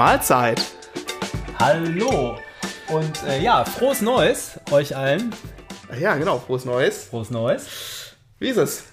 Mahlzeit. Hallo und äh, ja, frohes Neues euch allen. Ja, genau, frohes Neues. Frohes Neues. Wie ist es?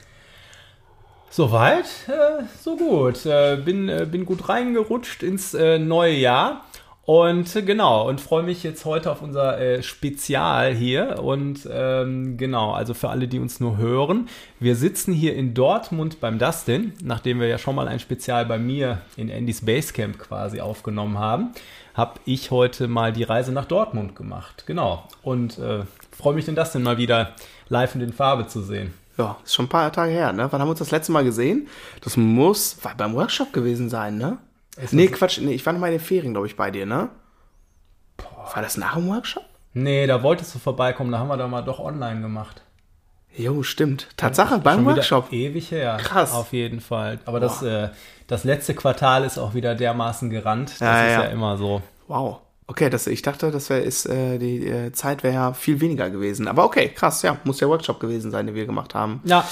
Soweit, äh, so gut. Äh, bin, äh, bin gut reingerutscht ins äh, neue Jahr. Und äh, genau, und freue mich jetzt heute auf unser äh, Spezial hier. Und ähm, genau, also für alle, die uns nur hören, wir sitzen hier in Dortmund beim Dustin, nachdem wir ja schon mal ein Spezial bei mir in Andys Basecamp quasi aufgenommen haben, habe ich heute mal die Reise nach Dortmund gemacht. Genau. Und äh, freue mich den Dustin mal wieder live und in Farbe zu sehen. Ja, ist schon ein paar Tage her, ne? Wann haben wir uns das letzte Mal gesehen? Das muss beim Workshop gewesen sein, ne? Ist nee, Quatsch, nee, ich war noch mal in den Ferien, glaube ich, bei dir, ne? War das nach dem Workshop? Nee, da wolltest du vorbeikommen, da haben wir da mal doch online gemacht. Jo, stimmt. Tatsache, beim Schon wieder Workshop. Ewig her. Krass. Auf jeden Fall. Aber das, äh, das letzte Quartal ist auch wieder dermaßen gerannt. Das Ja, ist ja. ja. immer so. Wow. Okay, das, ich dachte, das wär, ist, äh, die äh, Zeit wäre ja viel weniger gewesen. Aber okay, krass, ja, muss der Workshop gewesen sein, den wir gemacht haben. Ja,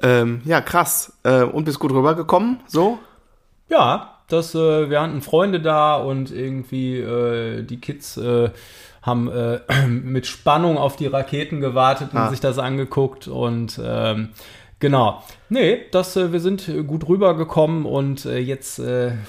Ähm, ja, krass. Äh, und bist gut rübergekommen, so? ja, das, äh, wir hatten Freunde da und irgendwie äh, die Kids äh, haben äh, mit Spannung auf die Raketen gewartet und Ah. sich das angeguckt und ähm, genau. Nee, das, äh, wir sind äh, gut rübergekommen und äh, jetzt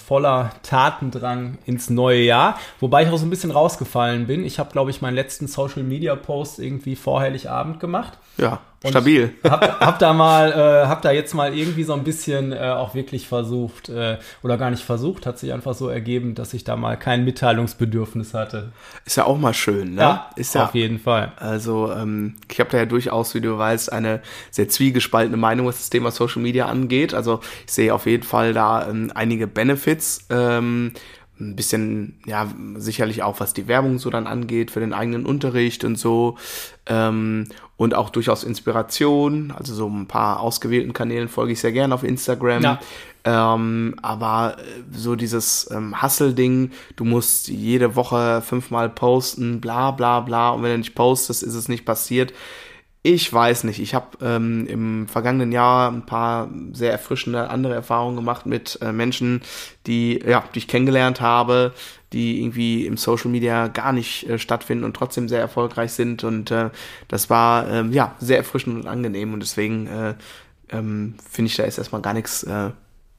voller Tatendrang ins neue Jahr. Wobei ich auch so ein bisschen rausgefallen bin. Ich habe, glaube ich, meinen letzten Social Media Post irgendwie vor Heiligabend gemacht. Ja, stabil. Hab, hab da mal, äh, hab da jetzt mal irgendwie so ein bisschen äh, auch wirklich versucht, äh, oder gar nicht versucht, hat sich einfach so ergeben, dass ich da mal kein Mitteilungsbedürfnis hatte. Ist ja auch mal schön, ne? ist ja, auf jeden Fall. Also, ähm, ich habe da ja durchaus, wie du weißt, eine sehr zwiegespaltene Meinung, was das Thema Social Media angeht. Also, ich sehe auf jeden Fall da ähm, einige Benefits. Ähm, ein bisschen, ja, sicherlich auch, was die Werbung so dann angeht für den eigenen Unterricht und so. Ähm, und auch durchaus Inspiration. Also, so ein paar ausgewählten Kanälen folge ich sehr gerne auf Instagram. Ja. Ähm, aber äh, so dieses ähm, Hustle-Ding, du musst jede Woche fünfmal posten, bla bla bla, und wenn du nicht postest, ist es nicht passiert. Ich weiß nicht. Ich habe ähm, im vergangenen Jahr ein paar sehr erfrischende andere Erfahrungen gemacht mit äh, Menschen, die, ja, die ich kennengelernt habe, die irgendwie im Social Media gar nicht äh, stattfinden und trotzdem sehr erfolgreich sind. Und äh, das war ähm, ja sehr erfrischend und angenehm. Und deswegen äh, ähm, finde ich, da ist erstmal gar nichts äh,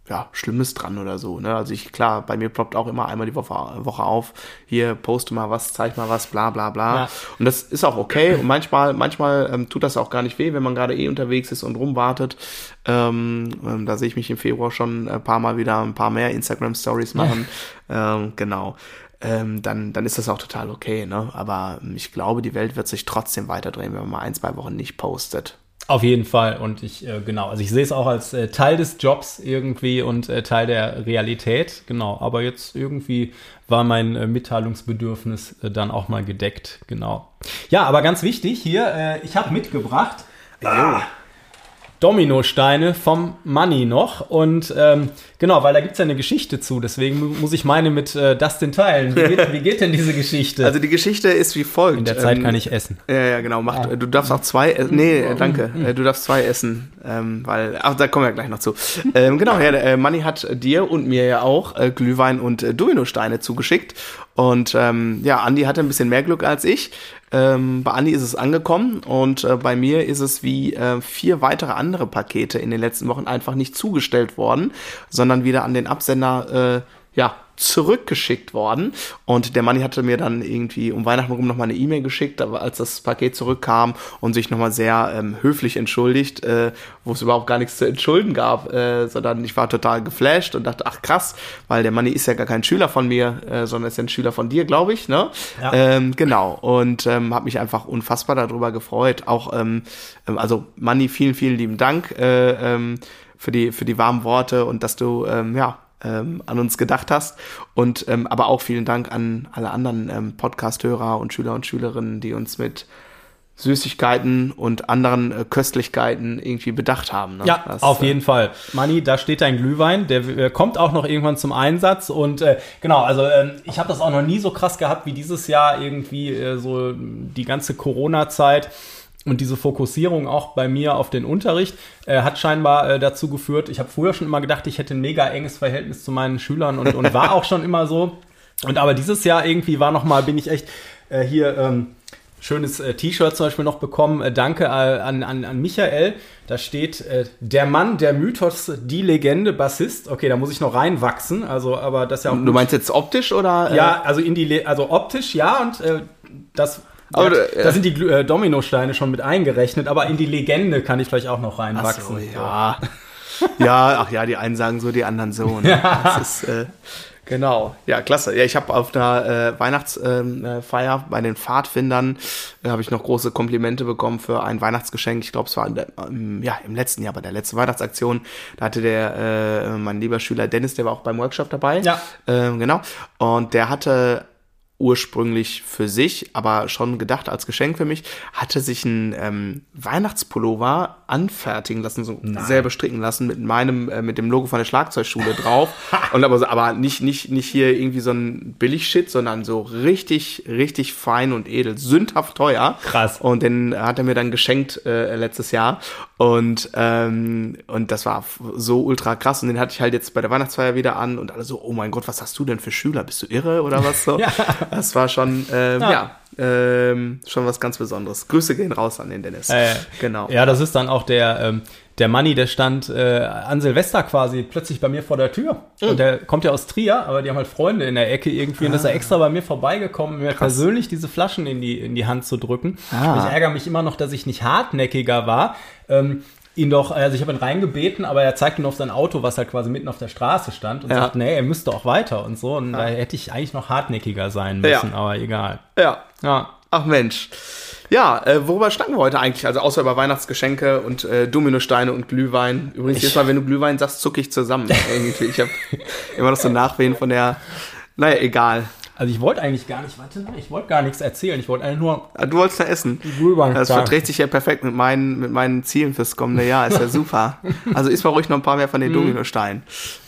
ja, Schlimmes dran oder so. Ne? Also ich, klar, bei mir ploppt auch immer einmal die Woche, Woche auf, hier poste mal was, zeig mal was, bla bla bla. Ja. Und das ist auch okay. Und manchmal, manchmal ähm, tut das auch gar nicht weh, wenn man gerade eh unterwegs ist und rumwartet. Ähm, ähm, da sehe ich mich im Februar schon ein paar Mal wieder ein paar mehr Instagram-Stories machen. ähm, genau. Ähm, dann, dann ist das auch total okay, ne? Aber ähm, ich glaube, die Welt wird sich trotzdem weiterdrehen, wenn man mal ein, zwei Wochen nicht postet. Auf jeden Fall. Und ich, äh, genau, also ich sehe es auch als äh, Teil des Jobs irgendwie und äh, Teil der Realität. Genau. Aber jetzt irgendwie war mein äh, Mitteilungsbedürfnis äh, dann auch mal gedeckt. Genau. Ja, aber ganz wichtig hier, äh, ich habe mitgebracht. Ah, Dominosteine vom Money noch. Und ähm, genau, weil da gibt es ja eine Geschichte zu. Deswegen mu- muss ich meine mit äh, Dustin teilen. Wie geht, wie geht denn diese Geschichte? Also die Geschichte ist wie folgt. In der Zeit Ähm, kann ich essen. Ja, ja, genau. Mach, Du darfst auch zwei. Äh, nee, äh, danke. Äh, Du darfst zwei essen, ähm, weil. Ach, da kommen wir gleich noch zu. Ähm, genau, ja, äh, Manni hat dir und mir ja auch äh, Glühwein und äh, Dominosteine zugeschickt. Und ähm, ja, Andi hatte ein bisschen mehr Glück als ich. Ähm, bei Andi ist es angekommen und äh, bei mir ist es wie äh, vier weitere andere Pakete in den letzten Wochen einfach nicht zugestellt worden, sondern wieder an den Absender äh, ja, zurückgeschickt worden. Und der Manni hatte mir dann irgendwie um Weihnachten rum nochmal eine E-Mail geschickt, aber als das Paket zurückkam und sich nochmal sehr ähm, höflich entschuldigt, äh, wo es überhaupt gar nichts zu entschulden gab, äh, sondern ich war total geflasht und dachte, ach krass, weil der Manni ist ja gar kein Schüler von mir, äh, sondern ist ja ein Schüler von dir, glaube ich, ne? Ja. Ähm, genau. Und ähm, habe mich einfach unfassbar darüber gefreut. Auch, ähm, ähm, also Manni, vielen, vielen lieben Dank äh, ähm, für die für die warmen Worte und dass du ähm, ja ähm, an uns gedacht hast. Und ähm, aber auch vielen Dank an alle anderen ähm, Podcast-Hörer und Schüler und Schülerinnen, die uns mit Süßigkeiten und anderen äh, Köstlichkeiten irgendwie bedacht haben. Ne? Ja, Das, auf äh, jeden Fall. Manni, da steht dein Glühwein, der äh, kommt auch noch irgendwann zum Einsatz und äh, genau, also ähm, ich habe das auch noch nie so krass gehabt wie dieses Jahr irgendwie äh, so die ganze Corona-Zeit. Und diese Fokussierung auch bei mir auf den Unterricht äh, hat scheinbar äh, dazu geführt, ich habe früher schon immer gedacht, ich hätte ein mega enges Verhältnis zu meinen Schülern und, und war auch schon immer so. Und aber dieses Jahr irgendwie war noch mal, bin ich echt äh, hier ähm, schönes äh, T-Shirt zum Beispiel noch bekommen. Äh, danke äh, an, an, an Michael. Da steht äh, der Mann, der Mythos, die Legende, Bassist. Okay, da muss ich noch reinwachsen. Also, aber das ist ja. Du meinst jetzt optisch oder? äh, Ja, also in die, Le also optisch ja und äh, das. Aber, ja, äh, da sind die äh, Dominosteine schon mit eingerechnet, aber in die Legende kann ich vielleicht auch noch Ach reinwachsen. so, ja. ja, ach ja, die einen sagen so, die anderen so. Ne? Das ist, äh, genau. Ja, klasse. Ja, ich habe auf einer äh, Weihnachtsfeier ähm, äh, bei den Pfadfindern äh, habe ich noch große Komplimente bekommen für ein Weihnachtsgeschenk. Ich glaube, es war der, ähm, ja im letzten Jahr bei der letzten Weihnachtsaktion. Da hatte der äh, mein lieber Schüler Dennis, der war auch beim Workshop dabei. Ja. Ähm, genau. Und der hatte ursprünglich für sich, aber schon gedacht als Geschenk für mich, hatte sich ein ähm, Weihnachtspullover anfertigen lassen, so selber stricken lassen mit meinem, äh, mit dem Logo von der Schlagzeugschule drauf. Und aber, so- aber nicht, nicht, nicht hier irgendwie so ein Billig-Shit, sondern so richtig, richtig fein und edel, sündhaft teuer. Krass. Und den hat er mir dann geschenkt äh, letztes Jahr. Und, ähm, und das war so ultra krass. Und den hatte ich halt jetzt bei der Weihnachtsfeier wieder an und alle so, oh mein Gott, was hast du denn für Schüler? Bist du irre oder was so? Ja. Das war schon, ähm, Ja. ja, ähm, schon was ganz Besonderes. Grüße gehen raus an den Dennis. Äh, genau. Ja, das ist dann auch der, ähm, der Manni, der stand äh, an Silvester quasi plötzlich bei mir vor der Tür. Oh. Und der kommt ja aus Trier, aber die haben halt Freunde in der Ecke irgendwie und ist Ah. er extra bei mir vorbeigekommen, mir persönlich diese Flaschen in die, in die Hand zu drücken. Ah. Ich ärgere mich immer noch, dass ich nicht hartnäckiger war. Ähm, ihn doch, also ich habe ihn reingebeten, aber er zeigte nur auf sein Auto, was halt quasi mitten auf der Straße stand und Ja. sagt, nee, er müsste auch weiter und so. Und da hätte ich eigentlich noch hartnäckiger sein müssen, Ja. aber egal. Ja. Ja. Ach Mensch. Ja, äh, worüber schnacken wir heute eigentlich? Also außer über Weihnachtsgeschenke und äh, Dominosteine und Glühwein. Übrigens, jedes Mal, wenn du Glühwein sagst, zucke ich zusammen. Irgendwie. Ich habe immer noch so Nachwehen von der. Naja, egal. Also ich wollte eigentlich gar nicht, warte, ich wollte gar nichts erzählen. Ich wollte eigentlich nur Ah, Du wolltest ja essen. Das verträgt sich ja perfekt mit meinen, mit meinen Zielen fürs kommende Jahr. Ist ja super. Also isst mal ruhig noch ein paar mehr von den Dominosteinen.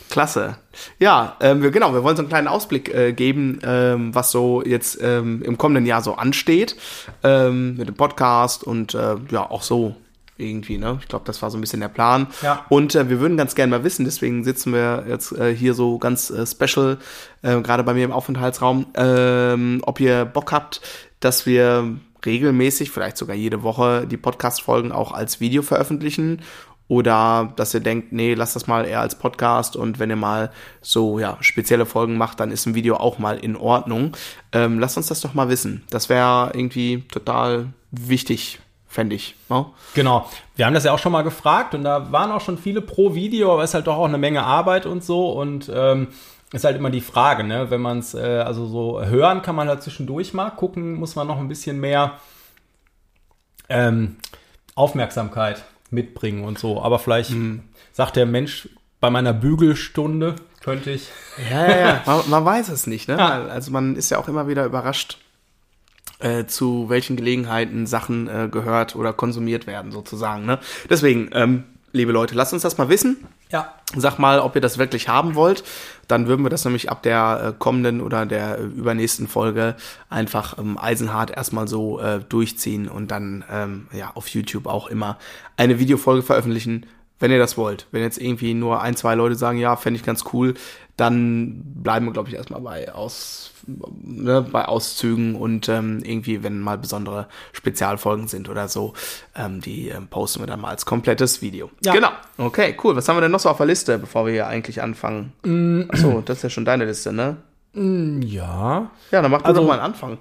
Klasse. Ja, ähm, wir, genau, wir wollen so einen kleinen Ausblick äh, geben, ähm, was so jetzt ähm, im kommenden Jahr so ansteht. Ähm, mit dem Podcast und äh, ja, auch so irgendwie, ne? Ich glaube, das war so ein bisschen der Plan. Ja. Und äh, wir würden ganz gerne mal wissen, deswegen sitzen wir jetzt äh, hier so ganz äh, special, äh, gerade bei mir im Aufenthaltsraum, ähm, ob ihr Bock habt, dass wir regelmäßig, vielleicht sogar jede Woche, die Podcast-Folgen auch als Video veröffentlichen. Oder dass ihr denkt, nee, lasst das mal eher als Podcast und wenn ihr mal so ja spezielle Folgen macht, dann ist ein Video auch mal in Ordnung. Ähm, lasst uns das doch mal wissen. Das wäre irgendwie total wichtig, fände ich. Ne? Genau. Wir haben das ja auch schon mal gefragt und da waren auch schon viele pro Video, aber es ist halt doch auch eine Menge Arbeit und so und ähm, ist halt immer die Frage, ne? Wenn man es, äh, also so hören kann man halt zwischendurch mal, gucken muss man noch ein bisschen mehr ähm, Aufmerksamkeit mitbringen und so. Aber vielleicht sagt der Mensch, bei meiner Bügelstunde könnte ich. Ja, ja, ja. Man, man weiß es nicht, ne? Ja. Also man ist ja auch immer wieder überrascht, äh, zu welchen Gelegenheiten Sachen äh, gehört oder konsumiert werden, sozusagen. Ne? Deswegen, ähm, liebe Leute, lasst uns das mal wissen. Ja. Sag mal, ob ihr das wirklich haben wollt. Dann würden wir das nämlich ab der äh, kommenden oder der äh, übernächsten Folge einfach ähm, eisenhart erstmal so äh, durchziehen und dann ähm, ja auf YouTube auch immer eine Videofolge veröffentlichen, wenn ihr das wollt. Wenn jetzt irgendwie nur ein, zwei Leute sagen, ja, fände ich ganz cool, dann bleiben wir, glaube ich, erstmal bei aus ne, bei Auszügen und ähm, irgendwie, wenn mal besondere Spezialfolgen sind oder so, ähm, die ähm, posten wir dann mal als komplettes Video. Ja. Genau. Okay, cool. Was haben wir denn noch so auf der Liste, bevor wir hier eigentlich anfangen? Achso, das ist ja schon deine Liste, ne? Ja. Ja, dann mach du Also- doch mal einen Anfang.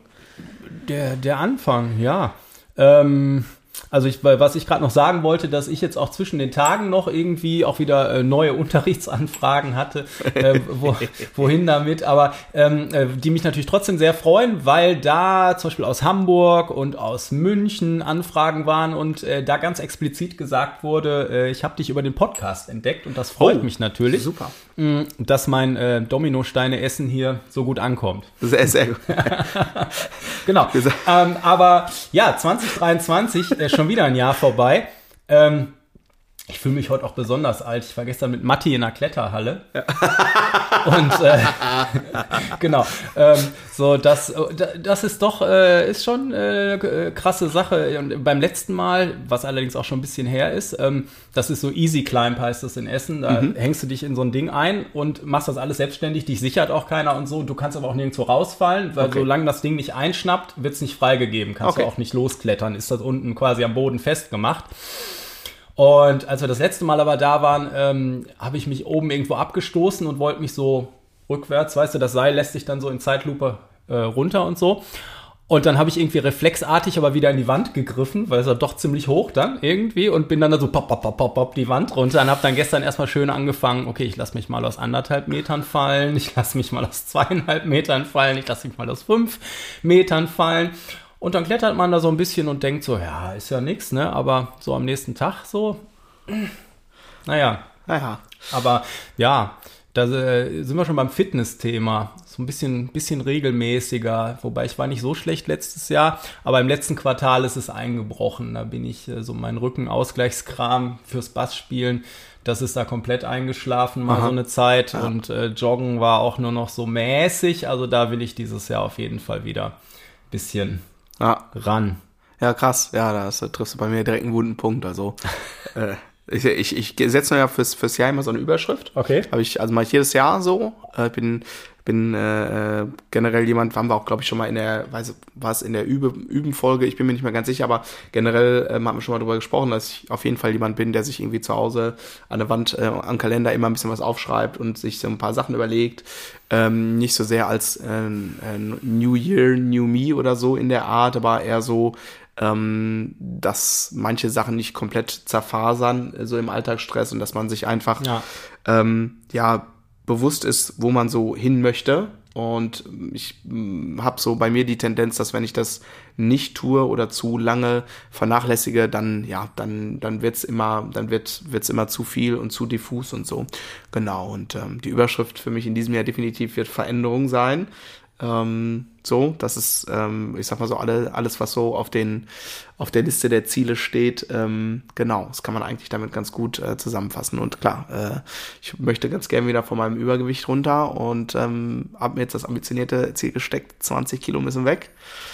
Der, der Anfang, ja. Ähm, also ich, weil was ich gerade noch sagen wollte, dass ich jetzt auch zwischen den Tagen noch irgendwie auch wieder äh, neue Unterrichtsanfragen hatte, äh, wo, wohin damit, aber ähm, äh, die mich natürlich trotzdem sehr freuen, weil da zum Beispiel aus Hamburg und aus München Anfragen waren und äh, da ganz explizit gesagt wurde, ich habe dich über den Podcast entdeckt und das freut Oh, mich natürlich, Super. Mh, dass mein äh, Dominosteine-Essen hier so gut ankommt. Sehr, sehr gut. Genau. Ähm, aber ja, 2023 äh, schon wieder ein Jahr vorbei. Ähm, Ich fühle mich heute auch besonders alt. Ich war gestern mit Matti in der Kletterhalle. Ja. Und äh, genau. Ähm, so, das, das ist doch, äh, ist schon äh, krasse Sache. Und beim letzten Mal, was allerdings auch schon ein bisschen her ist, ähm, das ist so Easy Climb heißt das in Essen. Da mhm. hängst du dich in so ein Ding ein und machst das alles selbstständig. Dich sichert auch keiner und so. Du kannst aber auch nirgendwo rausfallen, weil okay. solange das Ding nicht einschnappt, wird es nicht freigegeben. Kannst okay. du auch nicht losklettern. Ist das unten quasi am Boden festgemacht. Und als wir das letzte Mal aber da waren, ähm, habe ich mich oben irgendwo abgestoßen und wollte mich so rückwärts, weißt du, das Seil lässt sich dann so in Zeitlupe äh, runter und so. Und dann habe ich irgendwie reflexartig aber wieder in die Wand gegriffen, weil es war doch ziemlich hoch dann irgendwie und bin dann da so pop, pop, pop, pop, pop die Wand runter und habe dann gestern erstmal schön angefangen, okay, ich lasse mich mal aus anderthalb Metern fallen, ich lasse mich mal aus zweieinhalb Metern fallen, ich lasse mich mal aus fünf Metern fallen und dann klettert man da so ein bisschen und denkt so, ja, ist ja nichts, ne? Aber so am nächsten Tag so, naja. Naja. Aber ja, da äh, sind wir schon beim Fitness-Thema. So ein bisschen, bisschen regelmäßiger. Wobei ich war nicht so schlecht letztes Jahr, aber im letzten Quartal ist es eingebrochen. Da bin ich äh, so mein Rückenausgleichskram fürs Bassspielen. Das ist da komplett eingeschlafen, mal Aha. so eine Zeit. Ja. Und äh, Joggen war auch nur noch so mäßig. Also da will ich dieses Jahr auf jeden Fall wieder ein bisschen ja. ran. Ja, krass. Ja, da triffst du bei mir direkt einen wunden Punkt. Also äh, ich, ich, ich setze mir ja fürs, fürs Jahr immer so eine Überschrift. Okay. Habe ich, also mache ich jedes Jahr so. Ich bin, bin äh, generell jemand, waren wir auch, glaube ich, schon mal in der, weiß war es in der Übe, Übenfolge, ich bin mir nicht mehr ganz sicher, aber generell äh, haben wir schon mal darüber gesprochen, dass ich auf jeden Fall jemand bin, der sich irgendwie zu Hause an der Wand, äh, am Kalender immer ein bisschen was aufschreibt und sich so ein paar Sachen überlegt. Ähm, nicht so sehr als äh, äh, New Year, New Me oder so in der Art, aber eher so, ähm, dass manche Sachen nicht komplett zerfasern, äh, so im Alltagsstress und dass man sich einfach ja, ähm, ja bewusst ist, wo man so hin möchte. Und ich mm, habe so bei mir die Tendenz, dass wenn ich das nicht tue oder zu lange vernachlässige, dann ja, dann dann wird's immer, dann wird wird's immer zu viel und zu diffus und so. Genau. Und ähm, die Überschrift für mich in diesem Jahr definitiv wird Veränderung sein. Ähm, so, das ist, ähm, ich sag mal so, alle, alles, was so auf den, auf der Liste der Ziele steht, ähm, genau, das kann man eigentlich damit ganz gut äh, zusammenfassen. Und klar, äh, ich möchte ganz gern wieder von meinem Übergewicht runter und ähm, habe mir jetzt das ambitionierte Ziel gesteckt, 20 Kilo müssen weg.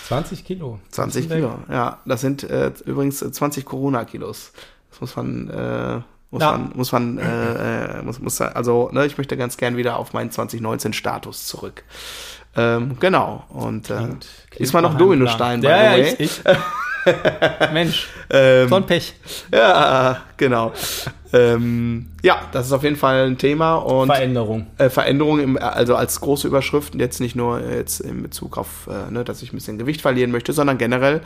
20 Kilo? 20 Kilo, weg. ja. Das sind äh, übrigens 20 Corona-Kilos. Das muss man, äh, muss ja. man, muss man, äh, äh muss, muss, also, ne, ich möchte ganz gern wieder auf meinen 2019-Status zurück. Ähm, genau. Und äh, klingt, klingt ist man noch Dominostein, by ja, ja, ich, ich. Mensch, ähm, so ein Pech. Ja, genau. ähm, ja, das ist auf jeden Fall ein Thema und Veränderung. Äh, Veränderung, im, also als große Überschrift, jetzt nicht nur jetzt in Bezug auf, äh, ne, dass ich ein bisschen Gewicht verlieren möchte, sondern generell.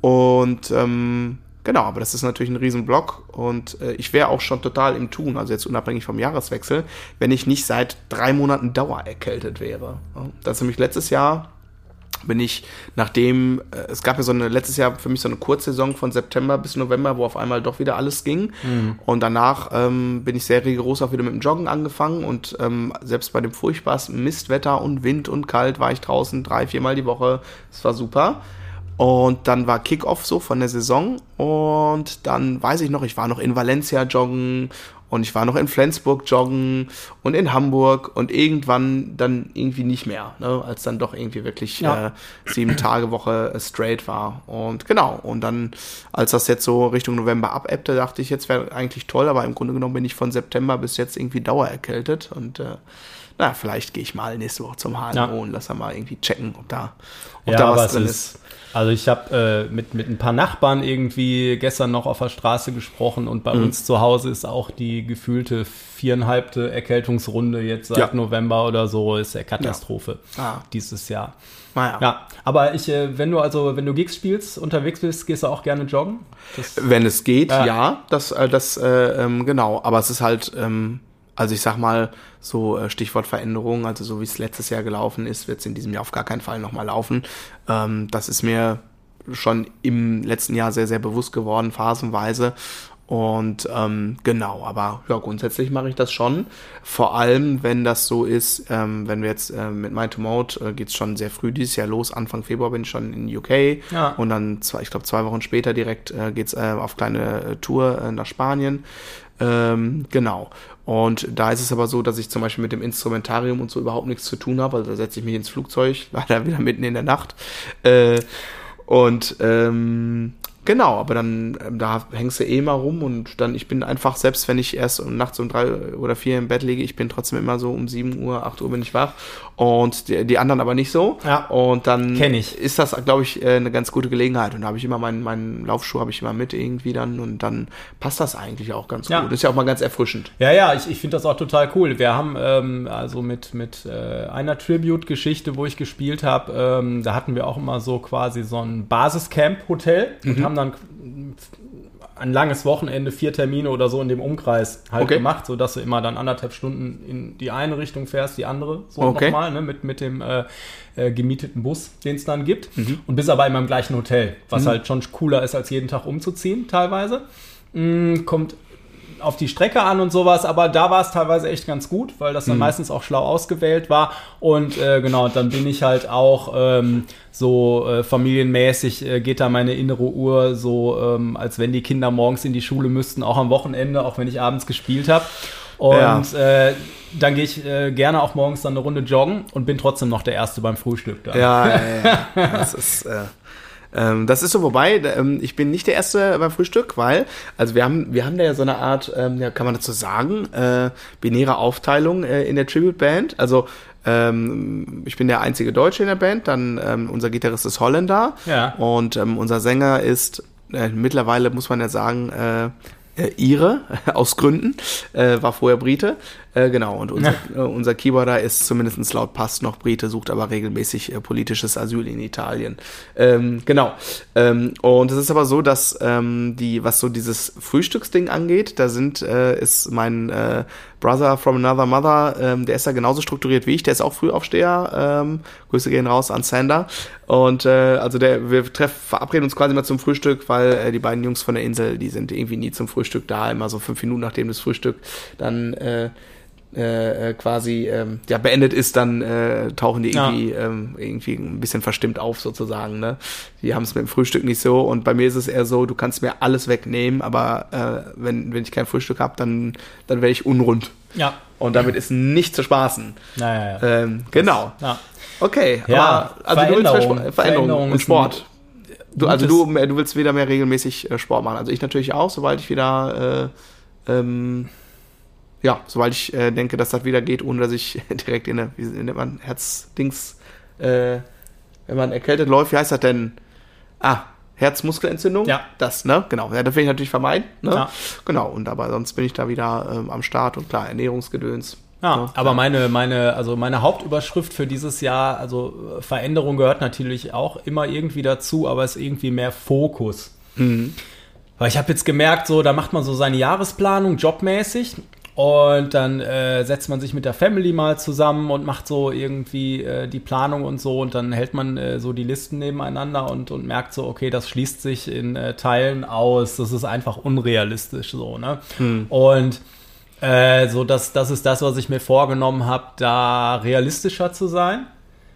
Und ähm, Genau, aber das ist natürlich ein Riesenblock und äh, ich wäre auch schon total im Tun, also jetzt unabhängig vom Jahreswechsel, wenn ich nicht seit drei Monaten Dauer erkältet wäre. Das ist nämlich letztes Jahr bin ich, nachdem, äh, es gab ja so eine, letztes Jahr für mich so eine Kurzsaison von September bis November, wo auf einmal doch wieder alles ging. Mhm. Und danach ähm, bin ich sehr rigoros auch wieder mit dem Joggen angefangen und ähm, selbst bei dem furchtbarsten Mistwetter und Wind und kalt war ich draußen drei, viermal die Woche. Es war super. Und dann war Kickoff so von der Saison. Und dann weiß ich noch, ich war noch in Valencia joggen. Und ich war noch in Flensburg joggen. Und in Hamburg. Und irgendwann dann irgendwie nicht mehr, ne, als dann doch irgendwie wirklich ja. äh, sieben Tage Woche straight war. Und genau, und dann, als das jetzt so Richtung November abebbte, dachte ich, jetzt wäre eigentlich toll, aber im Grunde genommen bin ich von September bis jetzt irgendwie dauererkältet. Und äh, na, vielleicht gehe ich mal nächste Woche zum HNO ja. und lass mal irgendwie checken, ob da, ob ja, da was drin ist. ist also ich habe äh, mit, mit ein paar Nachbarn irgendwie gestern noch auf der Straße gesprochen und bei mhm. uns zu Hause ist auch die gefühlte viereinhalbte Erkältungsrunde jetzt seit ja. November oder so, ist der Katastrophe ah. dieses Jahr. Naja. Ja, aber ich, äh, wenn du also, wenn du Gigs spielst, unterwegs bist, gehst du auch gerne joggen? Das, wenn es geht, ja, ja das, äh, das, äh, ähm, genau, aber es ist halt, ähm, also ich sag mal, so äh, Stichwort Veränderung, also so wie es letztes Jahr gelaufen ist, wird es in diesem Jahr auf gar keinen Fall nochmal laufen. Ähm, das ist mir schon im letzten Jahr sehr, sehr bewusst geworden, phasenweise. Und ähm, genau, aber ja, grundsätzlich mache ich das schon. Vor allem, wenn das so ist, ähm, wenn wir jetzt äh, mit My to Mode äh, geht es schon sehr früh dieses Jahr los. Anfang Februar bin ich schon in UK ja. und dann zwei, ich glaube zwei Wochen später direkt äh, geht es äh, auf kleine äh, Tour äh, nach Spanien. Ähm, genau. Und da ist es aber so, dass ich zum Beispiel mit dem Instrumentarium und so überhaupt nichts zu tun habe. Also da setze ich mich ins Flugzeug, leider wieder mitten in der Nacht. Äh, und ähm, Genau, aber dann, ähm, da hängst du eh mal rum und dann, ich bin einfach, selbst wenn ich erst nachts um drei oder vier im Bett liege, ich bin trotzdem immer so um sieben Uhr, acht Uhr bin ich wach und die, die anderen aber nicht so. Ja. Und dann Kenn ich. ist das, glaube ich, äh, eine ganz gute Gelegenheit. Und da habe ich immer meinen, meinen Laufschuh habe ich immer mit irgendwie dann und dann passt das eigentlich auch ganz Ja. gut. Ist ja auch mal ganz erfrischend. Ja, ja, ich, ich finde das auch total cool. Wir haben ähm, also mit, mit äh, einer Tribute-Geschichte, wo ich gespielt habe, ähm, da hatten wir auch immer so quasi so ein Basiscamp-Hotel und haben dann ein langes Wochenende, vier Termine oder so in dem Umkreis halt Okay. gemacht, sodass du immer dann anderthalb Stunden in die eine Richtung fährst, die andere so Okay. nochmal, ne, mit, mit dem äh, äh, gemieteten Bus, den es dann gibt. Mhm. Und bist aber immer im gleichen Hotel, was halt schon cooler ist, als jeden Tag umzuziehen teilweise. Mm, kommt auf die Strecke an und sowas, aber da war es teilweise echt ganz gut, weil das dann meistens auch schlau ausgewählt war. Und äh, genau, dann bin ich halt auch ähm, so äh, familienmäßig, äh, geht da meine innere Uhr so, ähm, als wenn die Kinder morgens in die Schule müssten, auch am Wochenende, auch wenn ich abends gespielt habe. Und äh, dann gehe ich äh, gerne auch morgens dann eine Runde joggen und bin trotzdem noch der Erste beim Frühstück da. Ja, ja, ja. Das ist, äh, ähm, das ist so, wobei, ähm, ich bin nicht der Erste beim Frühstück, weil, also wir haben, wir haben da ja so eine Art, ähm, ja, kann man dazu sagen, äh, binäre Aufteilung äh, in der Tribute Band. Also ähm, ich bin der einzige Deutsche in der Band, dann ähm, unser Gitarrist ist Holländer Ja. und ähm, unser Sänger ist äh, mittlerweile, muss man ja sagen, äh, äh, Ire, aus Gründen, äh, war vorher Brite, äh, genau, und unser, äh, unser Keyboarder ist zumindest laut Pass noch Brite, sucht aber regelmäßig äh, politisches Asyl in Italien. Ähm, genau, ähm, und es ist aber so, dass ähm, die, was so dieses Frühstücksding angeht, da sind, äh, ist mein Brother from Another Mother, ähm, der ist da genauso strukturiert wie ich, der ist auch Frühaufsteher, ähm, Grüße gehen raus an Sander, und äh, also der, wir treffen, verabreden uns quasi mal zum Frühstück, weil äh, die beiden Jungs von der Insel, die sind irgendwie nie zum Frühstück da, immer so fünf Minuten nachdem das Frühstück dann äh, äh, äh, quasi ähm, ja beendet ist, dann äh, tauchen die Ja. irgendwie ähm, irgendwie ein bisschen verstimmt auf sozusagen. Ne? Die haben es mit dem Frühstück nicht so und bei mir ist es eher so, du kannst mir alles wegnehmen, aber äh, wenn wenn ich kein Frühstück habe, dann dann werde ich unrund Ja. und damit ist nicht zu spaßen. Naja, ja. Ähm, genau. ja. Okay, Ja, aber also du willst Veränderung. Ver- Veränderung Veränderung und Sport. Du, also du, du willst wieder mehr regelmäßig äh, Sport machen. Also ich natürlich auch, sobald ich wieder, äh, ähm, ja, sobald ich äh, denke, dass das wieder geht, ohne dass ich direkt in der, wie nennt man, Herzdings, äh, wenn man erkältet läuft, wie heißt das denn? Ah, Herzmuskelentzündung? Ja. Das, ne? Genau. Ja, das will ich natürlich vermeiden, ne? Ja. Genau. Und aber sonst bin ich da wieder ähm, am Start und klar, Ernährungsgedöns. Ja, Ne? aber meine, meine, also meine Hauptüberschrift für dieses Jahr, also äh, Veränderung gehört natürlich auch immer irgendwie dazu, aber es ist irgendwie mehr Fokus. Mhm. Weil ich habe jetzt gemerkt, so, da macht man so seine Jahresplanung jobmäßig und dann äh, setzt man sich mit der Family mal zusammen und macht so irgendwie äh, die Planung und so und dann hält man äh, so die Listen nebeneinander und, und merkt so, okay, das schließt sich in äh, Teilen aus, das ist einfach unrealistisch so, ne? Und äh, so, das, das ist das, was ich mir vorgenommen habe, da realistischer zu sein.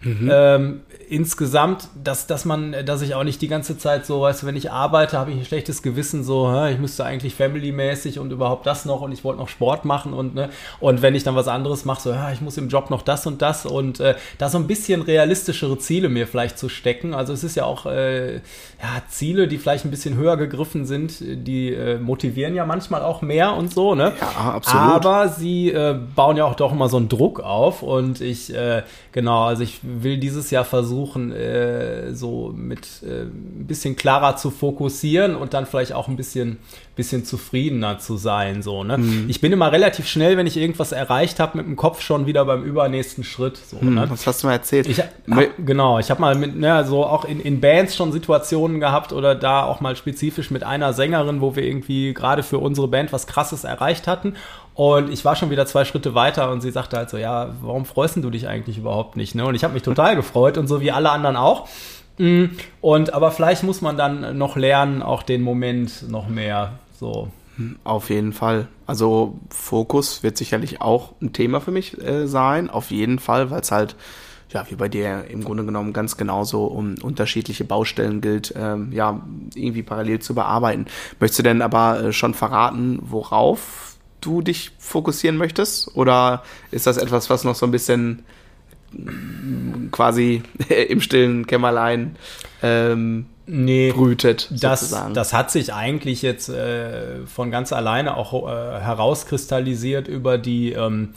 Ähm, insgesamt, dass, dass man, dass ich auch nicht die ganze Zeit so, weißt du, wenn ich arbeite, habe ich ein schlechtes Gewissen, so, hä, ich müsste eigentlich family-mäßig und überhaupt das noch und ich wollte noch Sport machen und ne, und wenn ich dann was anderes mache, so, ja, ich muss im Job noch das und das und äh, da so ein bisschen realistischere Ziele mir vielleicht zu stecken. Also es ist ja auch äh, ja, Ziele, die vielleicht ein bisschen höher gegriffen sind, die äh, motivieren ja manchmal auch mehr und so, ne? Ja, absolut. Aber sie äh, bauen ja auch doch immer so einen Druck auf und ich, äh, genau, also ich will dieses Jahr versuchen, äh, so mit äh, ein bisschen klarer zu fokussieren und dann vielleicht auch ein bisschen, bisschen zufriedener zu sein, so, ne? Mhm. Ich bin immer relativ schnell, wenn ich irgendwas erreicht habe, mit dem Kopf schon wieder beim übernächsten Schritt, so, ne? Hm, Das hast du mal erzählt. Ich, hab, genau, ich habe mal mit, ne, so auch in, in Bands schon Situationen gehabt oder da auch mal spezifisch mit einer Sängerin, wo wir irgendwie gerade für unsere Band was Krasses erreicht hatten. Und ich war schon wieder zwei Schritte weiter und sie sagte halt so, ja, warum freust du dich eigentlich überhaupt nicht? Ne? Und ich habe mich total gefreut und so wie alle anderen auch. Mm, Und aber vielleicht muss man dann noch lernen, auch den Moment noch mehr so. Auf jeden Fall. Also Fokus wird sicherlich auch ein Thema für mich äh, sein. Auf jeden Fall, weil es halt, ja, wie bei dir im Grunde genommen ganz genauso um unterschiedliche Baustellen gilt, ähm, ja, irgendwie parallel zu bearbeiten. Möchtest du denn aber äh, schon verraten, worauf du dich fokussieren möchtest? Oder ist das etwas, was noch so ein bisschen quasi im stillen Kämmerlein ähm, nee, brütet? Das, das hat sich eigentlich jetzt äh, von ganz alleine auch äh, herauskristallisiert über die ähm,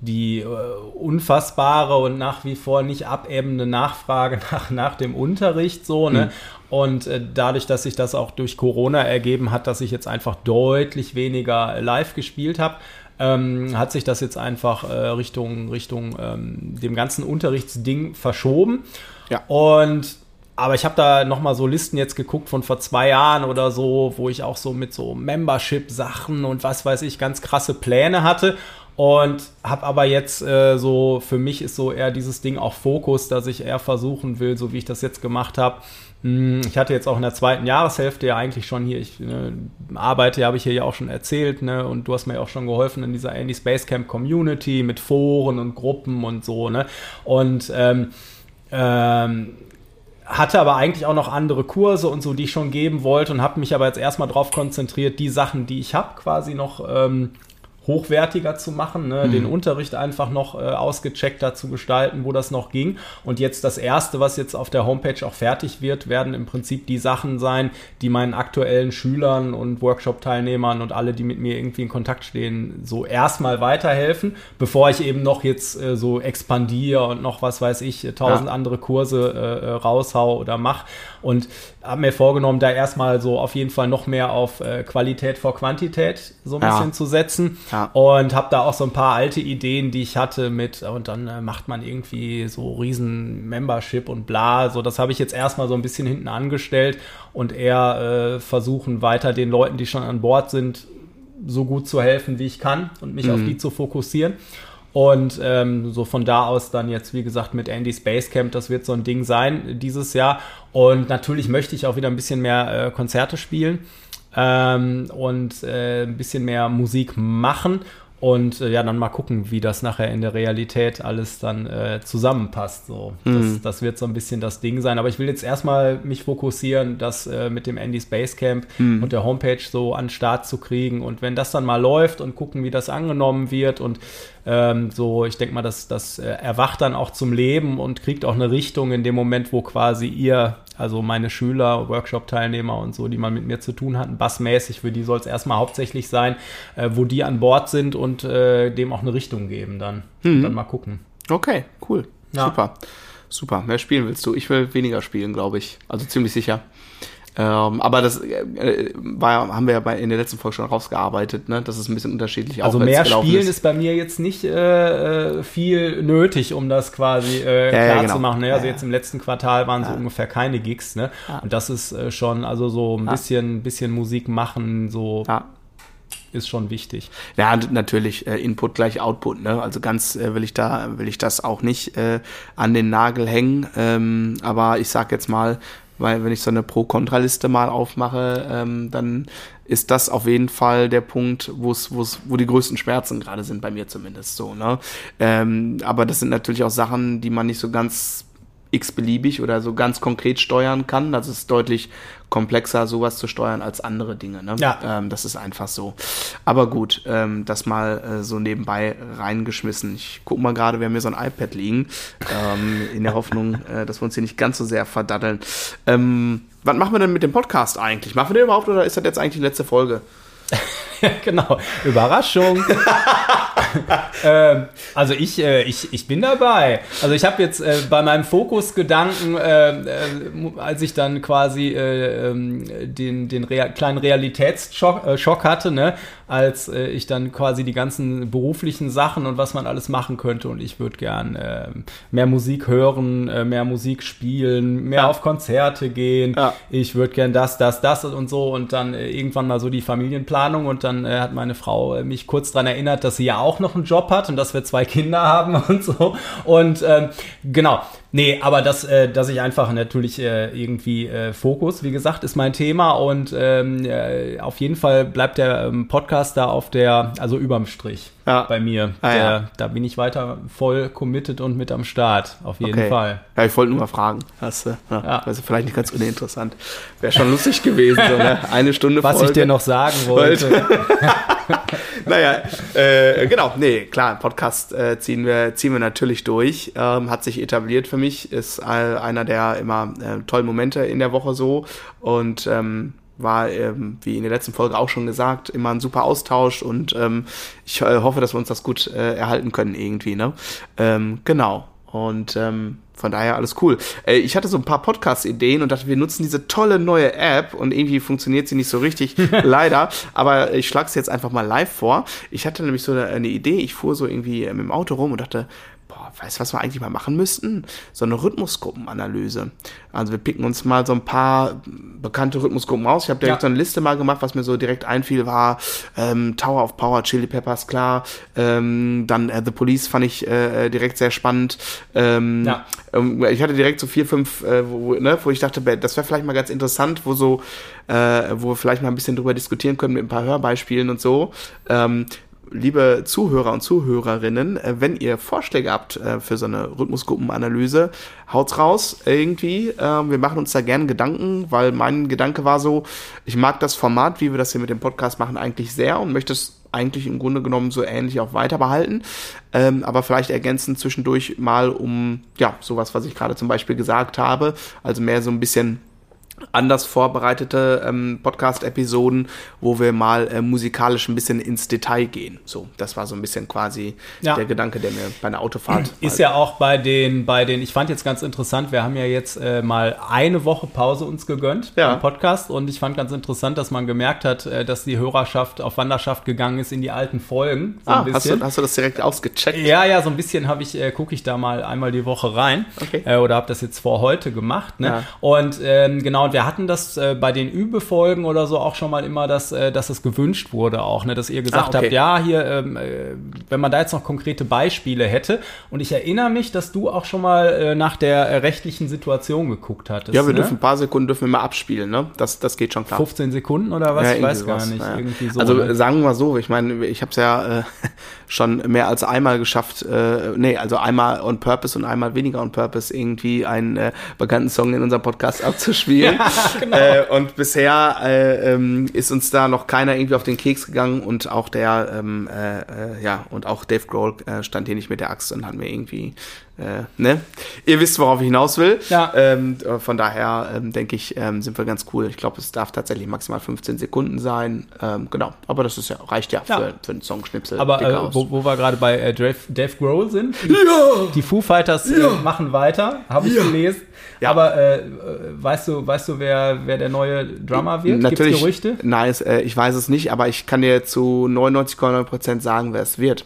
die äh, unfassbare und nach wie vor nicht abebbende Nachfrage nach, nach dem Unterricht so, ne? Mhm. Und äh, dadurch, dass sich das auch durch Corona ergeben hat, dass ich jetzt einfach deutlich weniger live gespielt habe, ähm, hat sich das jetzt einfach äh, Richtung, Richtung ähm, dem ganzen Unterrichtsding verschoben. Ja. Und aber ich habe da noch mal so Listen jetzt geguckt von vor zwei Jahren oder so, wo ich auch so mit so Membership-Sachen und was weiß ich ganz krasse Pläne hatte und habe aber jetzt äh, so, für mich ist so eher dieses Ding auch Fokus, dass ich eher versuchen will, so wie ich das jetzt gemacht habe. Hm, ich hatte jetzt auch in der zweiten Jahreshälfte ja eigentlich schon hier, ich ne, arbeite, habe ich hier ja auch schon erzählt, ne, und du hast mir ja auch schon geholfen in dieser Andy Space Camp Community mit Foren und Gruppen und so, ne. Und ähm, ähm, hatte aber eigentlich auch noch andere Kurse und so, die ich schon geben wollte und habe mich aber jetzt erstmal darauf konzentriert, die Sachen, die ich habe, quasi noch ähm, hochwertiger zu machen, ne? mhm. den Unterricht einfach noch äh, ausgecheckter zu gestalten, wo das noch ging. Und jetzt das erste, was jetzt auf der Homepage auch fertig wird, werden im Prinzip die Sachen sein, die meinen aktuellen Schülern und Workshop-Teilnehmern und alle, die mit mir irgendwie in Kontakt stehen, so erstmal weiterhelfen, bevor ich eben noch jetzt äh, so expandiere und noch was weiß ich, tausend ja. andere Kurse äh, äh raushau oder mach. Und habe mir vorgenommen, da erstmal so auf jeden Fall noch mehr auf äh, Qualität vor Quantität so ein ja. bisschen zu setzen. Ja. Und habe da auch so ein paar alte Ideen, die ich hatte mit, und dann äh, macht man irgendwie so riesen Membership und bla. So, das habe ich jetzt erstmal so ein bisschen hinten angestellt und eher äh, versuchen weiter den Leuten, die schon an Bord sind, so gut zu helfen, wie ich kann und mich mhm. auf die zu fokussieren. Und ähm, so von da aus dann jetzt, wie gesagt, mit Andy's Basecamp, das wird so ein Ding sein dieses Jahr. Und natürlich möchte ich auch wieder ein bisschen mehr äh, Konzerte spielen ähm, und äh, ein bisschen mehr Musik machen. Und äh, ja, dann mal gucken, wie das nachher in der Realität alles dann äh, zusammenpasst. So. Mhm. Das, das, wird so ein bisschen das Ding sein. Aber ich will jetzt erstmal mich fokussieren, das äh, mit dem Andy Space Camp mhm. und der Homepage so an den Start zu kriegen. Und wenn das dann mal läuft und gucken, wie das angenommen wird und ähm, so, ich denke mal, das, das äh, erwacht dann auch zum Leben und kriegt auch eine Richtung in dem Moment, wo quasi ihr also meine Schüler, Workshop-Teilnehmer und so, die mal mit mir zu tun hatten, bassmäßig, für die soll es erstmal hauptsächlich sein, äh, wo die an Bord sind und äh, dem auch eine Richtung geben dann. Mhm. Dann mal gucken. Okay, cool. Ja. Super. Super. Mehr spielen willst du? Ich will weniger spielen, glaube ich. Also ziemlich sicher. Ähm, aber das äh, war, haben wir ja bei, in der letzten Folge schon rausgearbeitet, ne? Das ist ein bisschen unterschiedlich. Also mehr Spielen ist. ist. bei mir jetzt nicht äh, äh, viel nötig, um das quasi äh, klar ja, genau. zu machen. Ne? Also ja, jetzt im letzten Quartal waren so ungefähr keine Gigs, ne? Und das ist äh, schon, also so ein bisschen, bisschen Musik machen, so ist schon wichtig. Ja, natürlich äh, Input gleich Output. Ne? Also ganz äh, will ich da will ich das auch nicht äh, an den Nagel hängen. Ähm, aber ich sag jetzt mal, weil wenn ich so eine Pro-Kontra-Liste mal aufmache, ähm, dann ist das auf jeden Fall der Punkt, wo es, wo es, wo die größten Schmerzen gerade sind, bei mir zumindest so. Ne? Ähm, aber das sind natürlich auch Sachen, die man nicht so ganz x-beliebig oder so ganz konkret steuern kann. Das ist deutlich komplexer, sowas zu steuern als andere Dinge. Ne? Ja. Ähm, das ist einfach so. Aber gut, ähm, das mal äh, so nebenbei reingeschmissen. Ich guck mal gerade, wir haben hier so ein iPad liegen, ähm, in der Hoffnung, äh, dass wir uns hier nicht ganz so sehr verdaddeln. Ähm, was machen wir denn mit dem Podcast eigentlich? Machen wir den überhaupt oder ist das jetzt eigentlich die letzte Folge? genau. Überraschung. ähm, also ich, äh, ich, ich bin dabei. Also ich habe jetzt äh, bei meinem Fokusgedanken, äh, äh als ich dann quasi äh, ähm, den, den Real kleinen Realitätsschock äh, hatte, ne, als ich dann quasi die ganzen beruflichen Sachen und was man alles machen könnte und ich würde gern mehr Musik hören, mehr Musik spielen, mehr ja. auf Konzerte gehen. Ja. Ich würde gern das, das, das und so und dann irgendwann mal so die Familienplanung und dann hat meine Frau mich kurz daran erinnert, dass sie ja auch noch einen Job hat und dass wir zwei Kinder haben und so. Und ähm, genau, nee, aber das, äh, dass ich einfach natürlich äh, irgendwie äh, Fokus, wie gesagt, ist mein Thema und ähm, äh, auf jeden Fall bleibt der ähm, Podcast da auf der, also überm Strich Ja. bei mir. Ah, der, ja. Da bin ich weiter voll committed und mit am Start, auf jeden Okay. Fall. Ja, ich wollte nur mal fragen. Hast du? Ja. Also vielleicht nicht ganz uninteressant. Wäre schon lustig gewesen, so, ne? Eine Stunde Was Folge. ich dir noch sagen wollte. Naja, äh, genau, nee, klar, Podcast äh, ziehen, wir, ziehen wir natürlich durch. Ähm, hat sich etabliert für mich, ist äh, einer der immer äh, tollen Momente in der Woche so und ähm, war, ähm, wie in der letzten Folge auch schon gesagt, immer ein super Austausch und ähm, ich äh, hoffe, dass wir uns das gut äh, erhalten können irgendwie, ne? Ähm, genau. Und ähm, von daher alles cool. Äh, ich hatte so ein paar Podcast-Ideen und dachte, wir nutzen diese tolle neue App und irgendwie funktioniert sie nicht so richtig, leider. Aber ich schlage es jetzt einfach mal live vor. Ich hatte nämlich so eine, eine Idee. Ich fuhr so irgendwie äh, mit dem Auto rum und dachte, boah, weißt du, was wir eigentlich mal machen müssten? So eine Rhythmusgruppenanalyse. Also wir picken uns mal so ein paar bekannte Rhythmusgruppen raus. Ich habe direkt Ja. so eine Liste mal gemacht, was mir so direkt einfiel, war ähm, Tower of Power, Chili Peppers, klar. Ähm, dann äh, The Police fand ich äh, direkt sehr spannend. Ähm, Ja. ähm, ich hatte direkt so vier, fünf, äh, wo, wo- ne, wo ich dachte, das wäre vielleicht mal ganz interessant, wo so, äh, wo wir vielleicht mal ein bisschen drüber diskutieren können mit ein paar Hörbeispielen und so. Ähm, liebe Zuhörer und Zuhörerinnen, äh, wenn ihr Vorschläge habt äh, für so eine Rhythmusgruppenanalyse, haut's raus irgendwie. Ähm, wir machen uns da gerne Gedanken, weil mein Gedanke war so, ich mag das Format, wie wir das hier mit dem Podcast machen, eigentlich sehr und möchte es eigentlich im Grunde genommen so ähnlich auch weiter behalten, ähm, aber vielleicht ergänzen zwischendurch mal um, ja, sowas, was ich gerade zum Beispiel gesagt habe, also mehr so ein bisschen anders vorbereitete ähm, Podcast-Episoden, wo wir mal äh, musikalisch ein bisschen ins Detail gehen. So, das war so ein bisschen quasi Ja. der Gedanke, der mir bei einer Autofahrt Ist ja auch bei den, bei den, ich fand jetzt ganz interessant, wir haben ja jetzt äh, mal eine Woche Pause uns gegönnt Ja. im Podcast und ich fand ganz interessant, dass man gemerkt hat, äh, dass die Hörerschaft auf Wanderschaft gegangen ist in die alten Folgen. So Ah, hast du, hast du das direkt ausgecheckt? Ja, ja, so ein bisschen habe ich, äh, gucke ich da mal einmal die Woche rein. Okay. Äh, oder habe das jetzt vor heute gemacht. Ne? Ja. Und ähm, genau, und wir hatten das äh, bei den Übefolgen oder so auch schon mal immer, dass, äh, dass es gewünscht wurde auch, ne? dass ihr gesagt Ah, okay. habt, ja, hier, ähm, äh, wenn man da jetzt noch konkrete Beispiele hätte. Und ich erinnere mich, dass du auch schon mal äh, nach der äh, rechtlichen Situation geguckt hattest. Ja, wir ne? dürfen ein paar Sekunden dürfen wir mal abspielen, ne? Das, das geht schon klar. 15 Sekunden oder was? Ja, ich weiß gar sowas, nicht. Irgendwie so. also ne? sagen wir mal so, ich meine, ich habe es ja äh, schon mehr als einmal geschafft, äh, nee, also einmal on purpose und einmal weniger on purpose irgendwie einen äh, bekannten Song in unserem Podcast abzuspielen. genau. äh, und bisher äh, ähm, ist uns da noch keiner irgendwie auf den Keks gegangen und auch der, ähm, äh, äh, ja, und auch Dave Grohl äh, stand hier nicht mit der Axt und hat mir irgendwie äh, ne? Ihr wisst, worauf ich hinaus will. Ja. Ähm, äh, von daher ähm, denke ich, ähm, sind wir ganz cool. Ich glaube, es darf tatsächlich maximal 15 Sekunden sein. Ähm, genau. Aber das ist ja, reicht ja, Ja. Für, für einen Songschnipsel. Aber äh, wo, wo wir gerade bei äh, Dave, Dave Grohl sind, die, ja! die Foo Fighters äh, machen weiter, habe ich Ja. gelesen. Ja. Aber äh, äh, weißt du, weißt du, wer, wer der neue Drummer wird? Natürlich. Gibt's Gerüchte? Nein, es, äh, ich weiß es nicht, aber ich kann dir zu 99,9% sagen, wer es wird.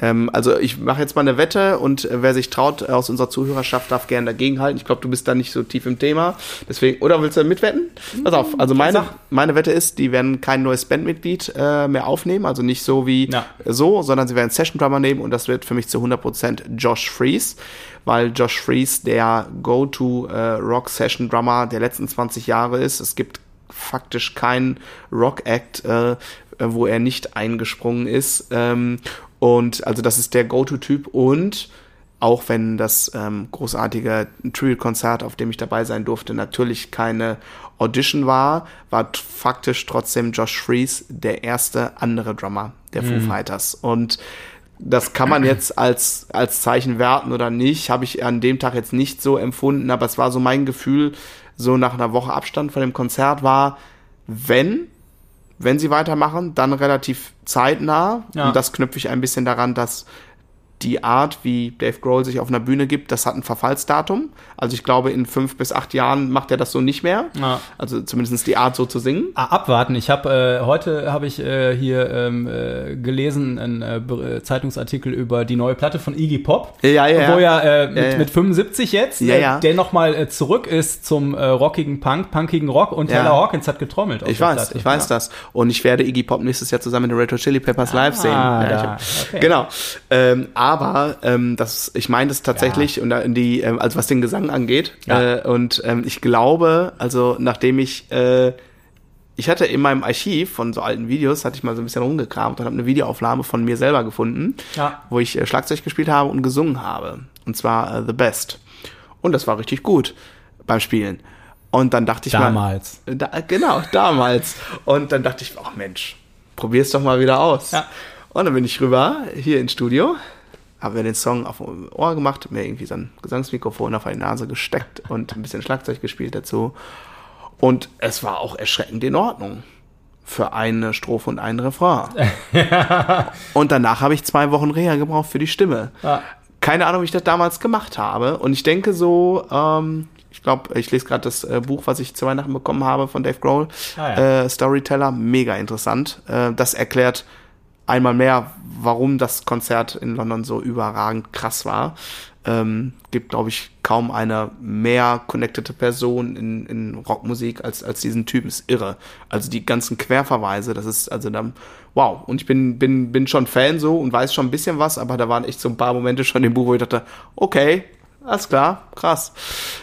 Ähm, also ich mache jetzt mal eine Wette und äh, wer sich traut äh, aus unserer Zuhörerschaft darf gerne dagegenhalten. Ich glaube, du bist da nicht so tief im Thema. Deswegen, oder willst du mitwetten? Pass auf, also meine, Sag. meine Wette ist, die werden kein neues Bandmitglied äh, mehr aufnehmen, also nicht so wie Ja. so, sondern sie werden Session Drummer nehmen und das wird für mich zu 100% Josh Fries, weil Josh Fries der Go-To äh, der letzten 20 Jahre ist. Es gibt faktisch keinen Rock-Act, äh, wo er nicht eingesprungen ist. Ähm, und also das ist der Go-To-Typ. Und auch wenn das ähm, großartige Trio-Konzert, auf dem ich dabei sein durfte, natürlich keine Audition war, war faktisch trotzdem Josh Fries der erste andere Drummer der Foo Fighters. Und das kann man jetzt als, als Zeichen werten oder nicht, habe ich an dem Tag jetzt nicht so empfunden, aber es war so mein Gefühl, so nach einer Woche Abstand von dem Konzert war, wenn, wenn sie weitermachen, dann relativ zeitnah. Ja. Und das knüpfe ich ein bisschen daran, dass die Art, wie Dave Grohl sich auf einer Bühne gibt, das hat ein Verfallsdatum. Also ich glaube, in fünf bis acht Jahren macht er das so nicht mehr. Ja. Also zumindest die Art, so zu singen. Ah, abwarten. Ich habe äh, heute habe ich äh, hier ähm, äh, gelesen einen äh, äh, Zeitungsartikel über die neue Platte von Iggy Pop, Ja, ja, wo ja. ja, äh, mit, Ja, mit 75 jetzt, äh, der nochmal äh, zurück ist zum äh, rockigen Punk, punkigen Rock und. Taylor Hawkins hat getrommelt. Ich weiß, Platte. ich weiß das. Und ich werde Iggy Pop nächstes Jahr zusammen mit den Red Hot Chili Peppers live sehen. hab, Okay. Genau. Ähm, aber ähm, das, ich meine das tatsächlich, und da die, ähm, also was den Gesang angeht. Ja. Äh, und ähm, ich glaube, also nachdem ich äh, ich hatte in meinem Archiv von so alten Videos, hatte ich mal so ein bisschen rumgekramt und habe eine Videoaufnahme von mir selber gefunden, Ja. wo ich äh, Schlagzeug gespielt habe und gesungen habe. Und zwar äh, The Best. Und das war richtig gut beim Spielen. Und dann dachte ich Damals. mal. Da, genau, damals. Und dann dachte ich, ach Mensch, probier's doch mal wieder aus. Ja. Und dann bin ich rüber hier ins Studio, habe mir den Song auf Ohr gemacht, mir irgendwie so ein Gesangsmikrofon auf die Nase gesteckt und ein bisschen Schlagzeug gespielt dazu. Und es war auch erschreckend in Ordnung. Für eine Strophe und einen Refrain. und danach habe ich zwei Wochen Reha gebraucht für die Stimme. Ja. Keine Ahnung, wie ich das damals gemacht habe. Und ich denke so, ähm, ich glaube, ich lese gerade das äh, Buch, was ich zu Weihnachten bekommen habe von Dave Grohl. Ah, ja. äh, Storyteller, mega interessant. Äh, das erklärt einmal mehr, warum das Konzert in London so überragend krass war. Ähm, gibt, glaube ich, kaum eine mehr connectede Person in, in Rockmusik als, als diesen Typen. Ist irre. Also die ganzen Querverweise, das ist also dann, wow. Und ich bin, bin, bin schon Fan so und weiß schon ein bisschen was, aber da waren echt so ein paar Momente schon im Buch, wo ich dachte, okay, alles klar, krass.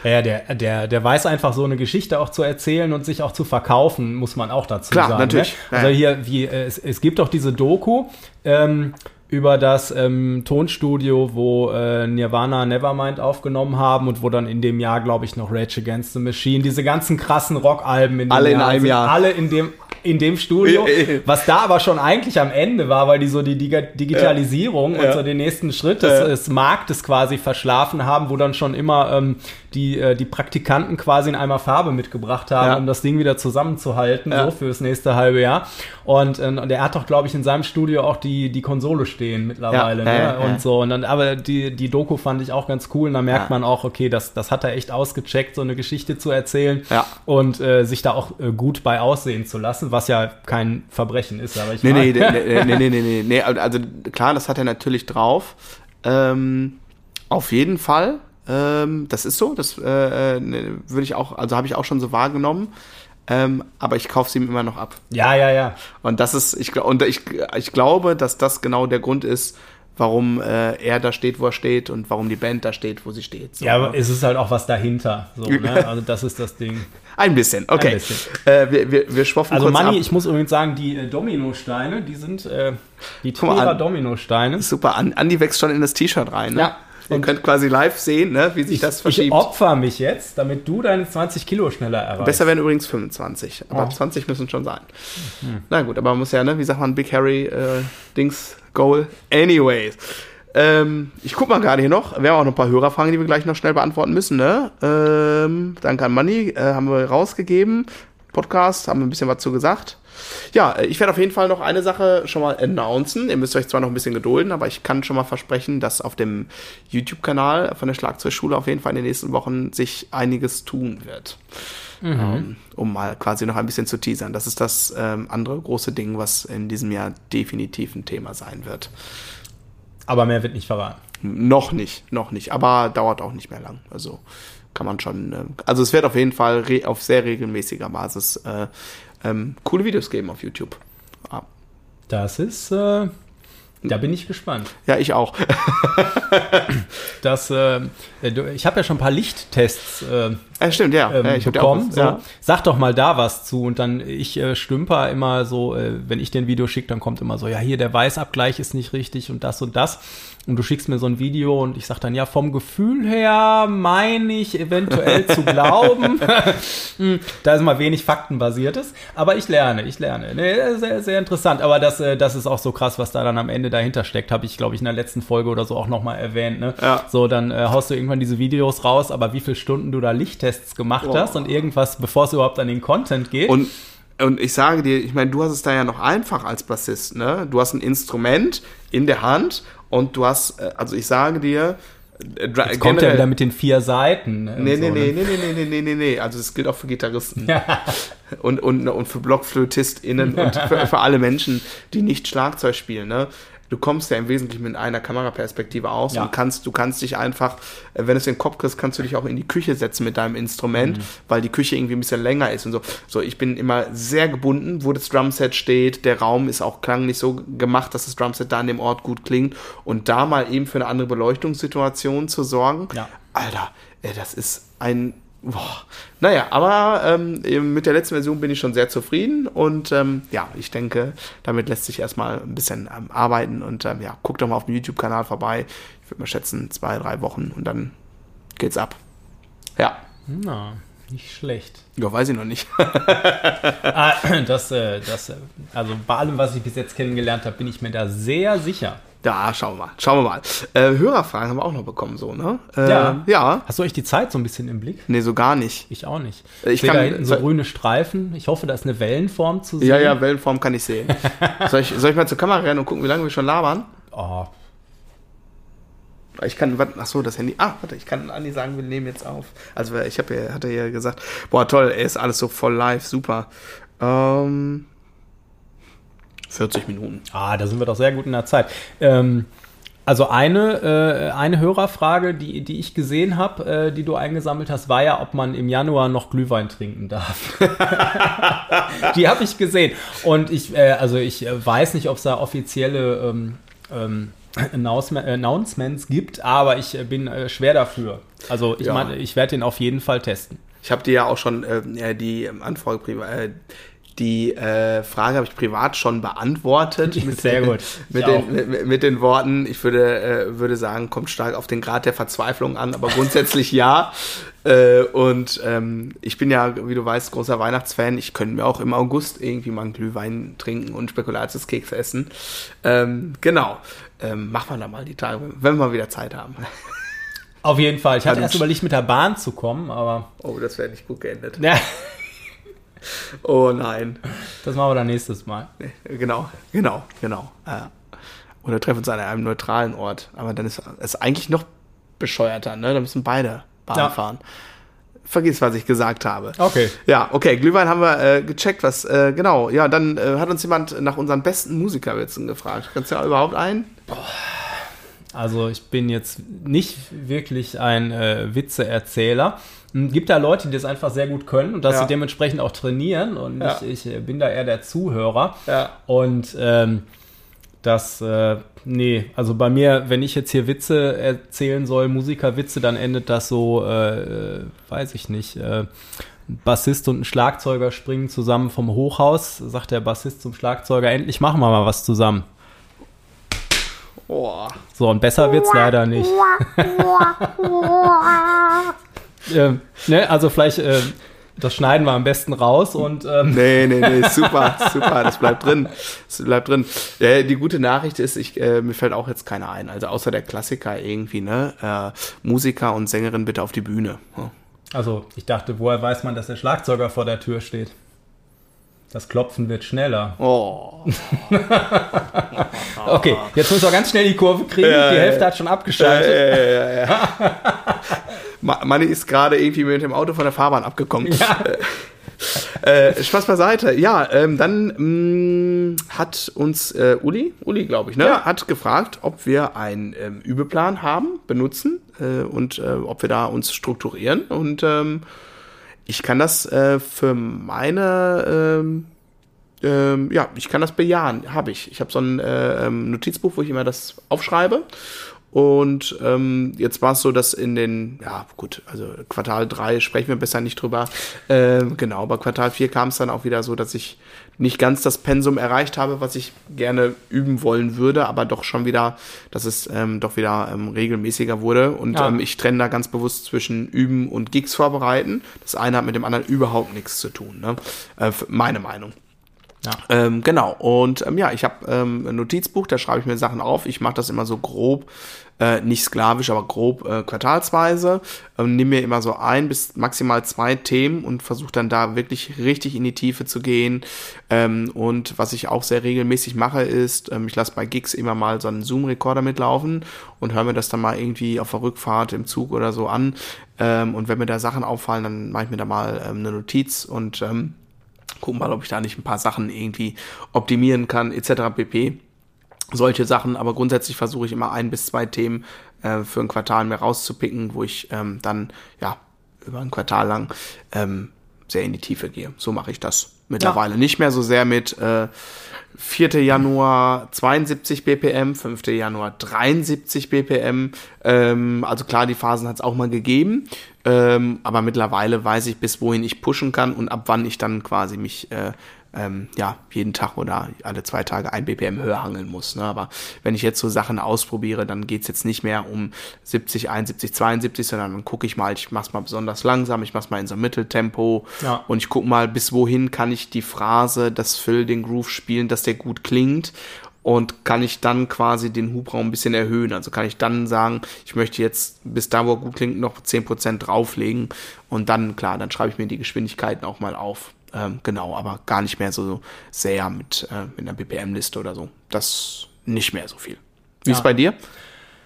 Ja, der, der, der weiß einfach so eine Geschichte auch zu erzählen und sich auch zu verkaufen, muss man auch dazu Klar, sagen. natürlich. Ne? Also hier, wie, äh, es, es gibt auch diese Doku ähm, über das ähm, Tonstudio, wo äh, Nirvana Nevermind aufgenommen haben und wo dann in dem Jahr, glaube ich, noch Rage Against the Machine, diese ganzen krassen Rockalben in dem Alle in Jahr, einem sind Jahr. Alle in dem in dem Studio, was da aber schon eigentlich am Ende war, weil die so die Diga- Digitalisierung und Ja. so den nächsten Schritt des, des Marktes quasi verschlafen haben, wo dann schon immer ähm, die, äh, die Praktikanten quasi in einmal Farbe mitgebracht haben, Ja. um das Ding wieder zusammenzuhalten, Ja. so fürs nächste halbe Jahr. Und, äh, und er hat doch, glaube ich, in seinem Studio auch die, die Konsole stehen mittlerweile. Ja, ne? Und so. Und dann, aber die, die Doku fand ich auch ganz cool. Und da merkt man auch, okay, das, das hat er echt ausgecheckt, so eine Geschichte zu erzählen und äh, sich da auch äh, gut bei aussehen zu lassen, was ja kein Verbrechen ist. Aber ich Nee, nee, nee, nee, nee, nee, nee, nee. Also klar, das hat er natürlich drauf. Ähm, auf jeden Fall. Ähm, das ist so. Das äh, äh, ne, würde ich auch, also habe ich auch schon so wahrgenommen. Ähm, aber ich kaufe sie ihm immer noch ab. Ja, ja, ja. Und das ist, ich, und ich, ich glaube, dass das genau der Grund ist, warum äh, er da steht, wo er steht und warum die Band da steht, wo sie steht. So, Ja, aber ne? es ist halt auch was dahinter. So, ne? Also das ist das Ding. Ein bisschen, okay. Ein bisschen. Äh, wir, wir, wir schwoffen Also kurz Manni, ab. ich muss übrigens sagen, die äh, Dominosteine, die sind äh, die an. Dominosteine. Super, An- Andi wächst schon in das T-Shirt rein. Ne? Ja. Ihr Und- könnt quasi live sehen, ne, wie sich das Ich verschiebt. opfer mich jetzt, damit du deine 20 Kilo schneller erreichst. Besser wären übrigens 25, aber Oh. 20 müssen schon sein. Na gut, aber man muss ja, ne, wie sagt man, Big Harry äh, Dings Goal. Anyways. Ähm, ich guck mal gerade hier noch. Wir haben auch noch ein paar Hörerfragen, die wir gleich noch schnell beantworten müssen, ne? Ähm, danke an Manni, äh, haben wir rausgegeben. Podcast, haben wir ein bisschen was zu gesagt. Ja, äh, ich werde auf jeden Fall noch eine Sache schon mal announcen. Ihr müsst euch zwar noch ein bisschen gedulden, aber ich kann schon mal versprechen, dass auf dem YouTube-Kanal von der Schlagzeugschule auf jeden Fall in den nächsten Wochen sich einiges tun wird. Ähm, um mal quasi noch ein bisschen zu teasern. Das ist das ähm, andere große Ding, was in diesem Jahr definitiv ein Thema sein wird. Aber mehr wird nicht verraten. Noch nicht, noch nicht, aber dauert auch nicht mehr lang. Also kann man schon, äh, also es wird auf jeden Fall auf sehr regelmäßiger Basis äh, ähm, coole Videos geben auf YouTube. Ah, Das ist, äh, da bin ich gespannt. Ja, ich auch. Das, äh, ich habe ja schon ein paar Lichttests äh, Ja, stimmt, ja. ähm, ja ich bekommen. auch, so. ja. Sag doch mal da was zu und dann ich äh, stümper immer so, äh, wenn ich dir ein Video schicke, dann kommt immer so, ja hier der Weißabgleich ist nicht richtig und das und das und du schickst mir so ein Video und ich sag dann ja vom Gefühl her meine ich eventuell zu glauben, Hm, da ist mal wenig faktenbasiertes, aber ich lerne, ich lerne, nee, sehr sehr interessant, aber das äh, das ist auch so krass, was da dann am Ende dahinter steckt, habe ich glaube ich in der letzten Folge oder so auch noch mal erwähnt, ne? Ja. So dann äh, haust du irgendwann diese Videos raus, aber wie viele Stunden du da Lichttests gemacht Boah. hast und irgendwas, bevor es überhaupt an den Content geht. Und, und ich sage dir, ich meine, du hast es da ja noch einfach als Bassist, ne? Du hast ein Instrument in der Hand und du hast, äh, also ich sage dir, äh, Jetzt kommt er wieder mit den vier Seiten. ne, und Nee, so, nee, ne? nee, nee, nee, nee, nee, nee, nee. Also das gilt auch für Gitarristen. und, und, und für BlockflötistInnen und für, für alle Menschen, die nicht Schlagzeug spielen, ne? Du kommst ja im Wesentlichen mit einer Kameraperspektive aus Ja. und kannst, du kannst dich einfach, äh, wenn du es in den Kopf kriegst, kannst du dich auch in die Küche setzen mit deinem Instrument, Mhm. weil die Küche irgendwie ein bisschen länger ist und so. So, ich bin immer sehr gebunden, wo das Drumset steht. Der Raum ist auch klanglich so gemacht, dass das Drumset da an dem Ort gut klingt und da mal eben für eine andere Beleuchtungssituation zu sorgen. Ja. Alter, ey, das ist ein Boah. Naja, aber ähm, mit der letzten Version bin ich schon sehr zufrieden und ähm, ja, ich denke, damit lässt sich erstmal ein bisschen ähm, arbeiten und ähm, ja, guck doch mal auf dem YouTube-Kanal vorbei. Ich würde mal schätzen, zwei, drei Wochen und dann geht's ab. Ja. Na, nicht schlecht. Ja, weiß ich noch nicht. ah, das, äh, das, äh, also bei allem, was ich bis jetzt kennengelernt habe, bin ich mir da sehr sicher. Ja, schauen wir mal. Schauen wir mal. Äh, Hörerfragen haben wir auch noch bekommen, so, ne? Äh, Ja. Ja. Hast du euch die Zeit so ein bisschen im Blick? Nee, so gar nicht. Ich auch nicht. Ich sehe kann- da hinten so grüne Streifen. Ich hoffe, da ist eine Wellenform zu sehen. Ja, ja, Wellenform kann ich sehen. soll, ich, soll ich mal zur Kamera rennen und gucken, wie lange wir schon labern? Oh, Ich kann, ach so, das Handy. Ah, warte, ich kann Andi sagen, wir nehmen jetzt auf. Also ich habe ja, hatte ja gesagt, boah, toll, ey, ist alles so voll live, super. Ähm, 40 Minuten. ah, da sind wir doch sehr gut in der Zeit. Ähm, also eine, äh, eine Hörerfrage, die, die ich gesehen habe, äh, die du eingesammelt hast, war ja, ob man im Januar noch Glühwein trinken darf. die habe ich gesehen. Und ich, äh, also ich äh, weiß nicht, ob es da offizielle ähm, ähm, Announcement, Announcements gibt, aber ich äh, bin äh, schwer dafür. Also ich Ja. meine, ich werde den auf jeden Fall testen. Ich habe dir ja auch schon äh, die Anfrage privat. Äh, die äh, Frage habe ich privat schon beantwortet. Sehr gut. Mit den, mit, mit den Worten, ich würde, äh, würde sagen, kommt stark auf den Grad der Verzweiflung an, aber grundsätzlich ja. Äh, und ähm, ich bin ja, wie du weißt, großer Weihnachtsfan. Ich könnte mir auch im August irgendwie mal einen Glühwein trinken und Spekulatiuskeks essen. Ähm, genau. Ähm, machen wir da mal die Tage, wenn wir mal wieder Zeit haben. Auf jeden Fall. Ich hatte erst überlegt, mit der Bahn zu kommen, aber Oh, das wäre nicht gut geendet. ja, Oh nein. das machen wir dann nächstes Mal. Genau, genau, genau. Oder treffen uns an einem neutralen Ort. Aber dann ist es eigentlich noch bescheuerter, ne? Da müssen beide Bahn Ja. fahren. Vergiss, was ich gesagt habe. Okay. Ja, okay, Glühwein haben wir äh, gecheckt, was, äh, genau. Ja, dann äh, hat uns jemand nach unseren besten Musikerwitzen gefragt. Kannst du ja überhaupt einen? Also ich bin jetzt nicht wirklich ein äh, Witzeerzähler. Hm, Gibt da Leute, die das einfach sehr gut können und dass Ja. sie dementsprechend auch trainieren und Ja. ich, ich äh, bin da eher der Zuhörer. Ja. Und ähm, das, äh, nee, also bei mir, wenn ich jetzt hier Witze erzählen soll, Musikerwitze, dann endet das so, äh, äh, weiß ich nicht, äh, ein Bassist und ein Schlagzeuger springen zusammen vom Hochhaus, sagt der Bassist zum Schlagzeuger, endlich machen wir mal was zusammen. So, und besser wird's leider nicht. ähm, ne, also vielleicht, äh, das schneiden wir am besten raus und ähm, Nee, nee, nee, super, super, das bleibt drin. Das bleibt drin. Äh, die gute Nachricht ist, ich, äh, mir fällt auch jetzt keiner ein. Also außer der Klassiker irgendwie, ne? Äh, Musiker und Sängerin bitte auf die Bühne. Ja. Also, ich dachte, woher weiß man, dass der Schlagzeuger vor der Tür steht? Das Klopfen wird schneller. Oh. Okay, jetzt müssen wir ganz schnell die Kurve kriegen. Ja, die Hälfte ja. hat schon abgeschaltet. Ja, ja, ja, ja. Ma- Manni ist gerade irgendwie mit dem Auto von der Fahrbahn abgekommen. Äh, Spaß beiseite. Ja, ähm, dann mh, hat uns äh, Uli, Uli glaube ich, ne, hat gefragt, ob wir einen ähm, Übeplan haben, benutzen äh, und äh, ob wir da uns strukturieren. Und ähm, ich kann das äh, für meine ähm, ähm, ja, ich kann das bejahen, habe ich. Ich habe so ein äh, ähm, Notizbuch, wo ich immer das aufschreibe. Und ähm, jetzt war es so, dass in den, ja gut, also Quartal 3 sprechen wir besser nicht drüber. Ähm, genau, bei Quartal 4 kam es dann auch wieder so, dass ich nicht ganz das Pensum erreicht habe, was ich gerne üben wollen würde, aber doch schon wieder, dass es ähm, doch wieder ähm, regelmäßiger wurde. Und Ja. ähm, ich trenne da ganz bewusst zwischen Üben und Gigs vorbereiten. Das eine hat mit dem anderen überhaupt nichts zu tun. Ne? Äh, meine Meinung. Ja. Ähm, genau, und ähm, ja, ich habe ähm, ein Notizbuch, da schreibe ich mir Sachen auf. Ich mache das immer so grob, äh, nicht sklavisch, aber grob äh, quartalsweise. Ähm, Nimm mir immer so ein bis maximal zwei Themen und versuche dann da wirklich richtig in die Tiefe zu gehen. Ähm, und was ich auch sehr regelmäßig mache, ist, ähm, ich lasse bei Gigs immer mal so einen Zoom-Rekorder mitlaufen und höre mir das dann mal irgendwie auf der Rückfahrt im Zug oder so an. Ähm, und wenn mir da Sachen auffallen, dann mache ich mir da mal ähm, eine Notiz und ähm, gucken mal, ob ich da nicht ein paar Sachen irgendwie optimieren kann, etc. pp. Solche Sachen, aber grundsätzlich versuche ich immer ein bis zwei Themen äh, für ein Quartal mir rauszupicken, wo ich ähm, dann ja über ein Quartal lang ähm, sehr in die Tiefe gehe. So mache ich das mittlerweile. Nicht mehr so sehr mit äh, 4. Januar 72 BPM, 5. Januar 73 BPM. Ähm, also klar, die Phasen hat es auch mal gegeben. Ähm, aber mittlerweile weiß ich, bis wohin ich pushen kann und ab wann ich dann quasi mich äh, ähm, ja, jeden Tag oder alle zwei Tage ein BPM höher hangeln muss. Ne? Aber wenn ich jetzt so Sachen ausprobiere, dann geht's jetzt nicht mehr um 70, 71, 72, sondern dann gucke ich mal, ich mach's mal besonders langsam, ich mach's mal in so einem Mitteltempo ja. und ich gucke mal, bis wohin kann ich die Phrase, das Fill, den Groove spielen, dass der gut klingt und kann ich dann quasi den Hubraum ein bisschen erhöhen. Also kann ich dann sagen, ich möchte jetzt bis da, wo er gut klingt, noch 10% drauflegen und dann, klar, dann schreibe ich mir die Geschwindigkeiten auch mal auf. Ähm, genau, aber gar nicht mehr so sehr mit, äh, mit einer BPM-Liste oder so. Das nicht mehr so viel. Wie ja. ist bei dir?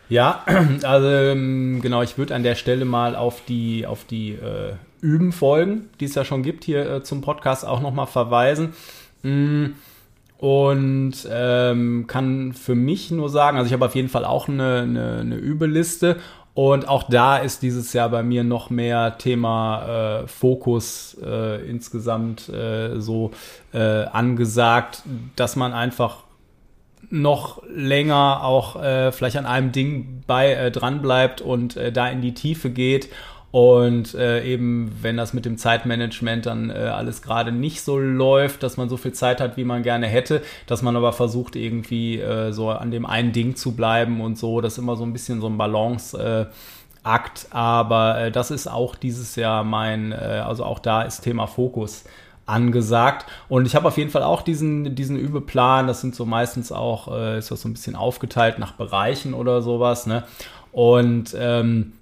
Ja, also ähm, genau, ich würde an der Stelle mal auf die, auf die äh, Üben-Folgen, die es ja schon gibt, hier äh, zum Podcast auch nochmal verweisen. Mm, und ähm, kann für mich nur sagen, also ich habe auf jeden Fall auch eine, eine, eine Übeliste und auch da ist dieses Jahr bei mir noch mehr Thema äh, Fokus äh, insgesamt äh, so äh, angesagt, dass man einfach noch länger auch äh, vielleicht an einem Ding bei äh, dran bleibt und äh, da in die Tiefe geht und äh, eben, wenn das mit dem Zeitmanagement dann äh, alles gerade nicht so läuft, dass man so viel Zeit hat, wie man gerne hätte, dass man aber versucht, irgendwie äh, so an dem einen Ding zu bleiben und so. Das ist immer so ein bisschen so ein Balanceakt. aber äh, das ist auch dieses Jahr mein, äh, also auch da ist Thema Fokus angesagt. Und ich habe auf jeden Fall auch diesen, diesen Übeplan. Das sind so meistens auch, äh, ist das so ein bisschen aufgeteilt nach Bereichen oder sowas. Ne? Und ähm,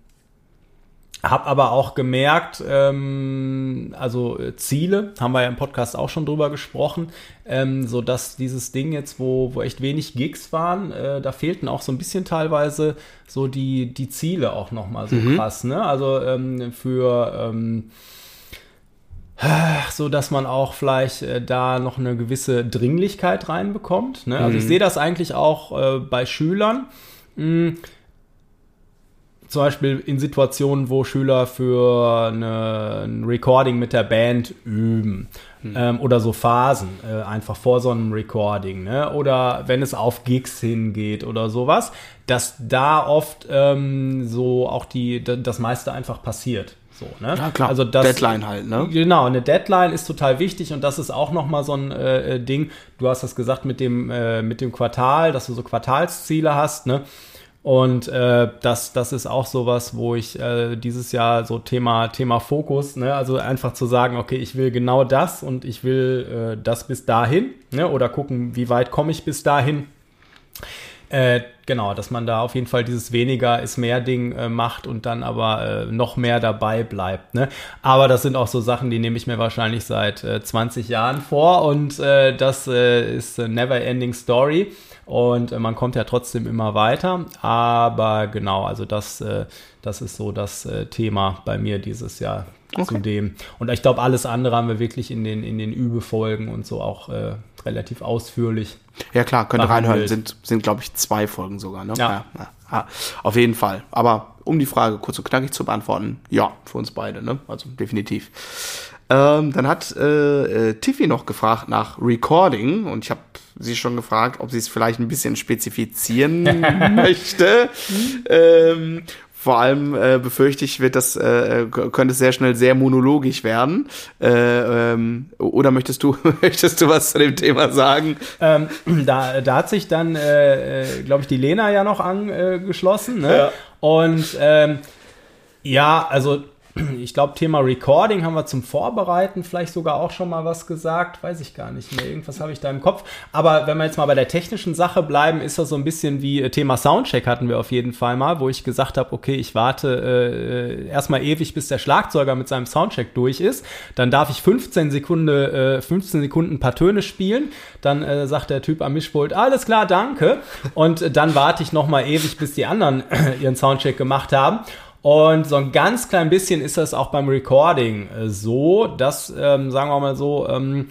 hab aber auch gemerkt, ähm, also äh, Ziele, haben wir ja im Podcast auch schon drüber gesprochen, ähm, so dass dieses Ding jetzt, wo, wo echt wenig Gigs waren, äh, da fehlten auch so ein bisschen teilweise so die, die Ziele auch nochmal so mhm. krass, ne? Also ähm, für ähm, so dass man auch vielleicht äh, da noch eine gewisse Dringlichkeit reinbekommt. Ne? Also mhm. ich sehe das eigentlich auch äh, bei Schülern. Mh, hm, zum Beispiel in Situationen, wo Schüler für eine, ein Recording mit der Band üben. Hm. Ähm, oder so Phasen, äh, einfach vor so einem Recording, ne? Oder wenn es auf Gigs hingeht oder sowas, dass da oft ähm, so auch die, das meiste einfach passiert. So, ne? Ja, klar. Also das, Deadline halt, ne? Genau, eine Deadline ist total wichtig und das ist auch nochmal so ein äh, Ding. Du hast das gesagt mit dem, äh, mit dem Quartal, dass du so Quartalsziele hast, ne? Und äh, das, das ist auch sowas, wo ich äh, dieses Jahr so Thema, Thema Fokus, ne? also einfach zu sagen, okay, ich will genau das und ich will äh, das bis dahin, ne? oder gucken, wie weit komme ich bis dahin. Äh, genau, dass man da auf jeden Fall dieses weniger ist mehr Ding äh, macht und dann aber äh, noch mehr dabei bleibt. Ne? Aber das sind auch so Sachen, die nehme ich mir wahrscheinlich seit äh, 20 Jahren vor und äh, das äh, ist eine never ending story und äh, man kommt ja trotzdem immer weiter. Aber genau, also das, äh, das ist so das äh, Thema bei mir dieses Jahr okay. zu dem. Und ich glaube, alles andere haben wir wirklich in den, in den Übefolgen und so auch äh, relativ ausführlich. Ja klar, könnt ihr reinhören. Sind, sind glaube ich, zwei Folgen sogar. Ne? Ja. Ja, ja. Auf jeden Fall. Aber um die Frage kurz und knackig zu beantworten, ja, für uns beide. Ne? Also definitiv. Ähm, dann hat äh, äh, Tiffy noch gefragt nach Recording und ich habe sie schon gefragt, ob sie es vielleicht ein bisschen spezifizieren möchte. ähm, vor allem äh, befürchte ich, wird das äh, könnte es sehr schnell sehr monologisch werden. Äh, ähm, oder möchtest du möchtest du was zu dem Thema sagen? Ähm, da, da hat sich dann, äh, äh glaube ich, die Lena ja noch angeschlossen. Ne? Ja. Und ähm, ja, also ich glaube, Thema Recording haben wir zum Vorbereiten vielleicht sogar auch schon mal was gesagt. Weiß ich gar nicht mehr. Irgendwas habe ich da im Kopf. Aber wenn wir jetzt mal bei der technischen Sache bleiben, ist das so ein bisschen wie äh, Thema Soundcheck hatten wir auf jeden Fall mal, wo ich gesagt habe, okay, ich warte äh, erstmal ewig, bis der Schlagzeuger mit seinem Soundcheck durch ist. Dann darf ich 15 Sekunden, äh, 15 Sekunden ein paar Töne spielen. Dann äh, sagt der Typ am Mischpult, alles klar, danke. Und dann warte ich nochmal ewig, bis die anderen ihren Soundcheck gemacht haben. Und so ein ganz klein bisschen ist das auch beim Recording äh, so, dass, ähm, sagen wir mal so, ähm,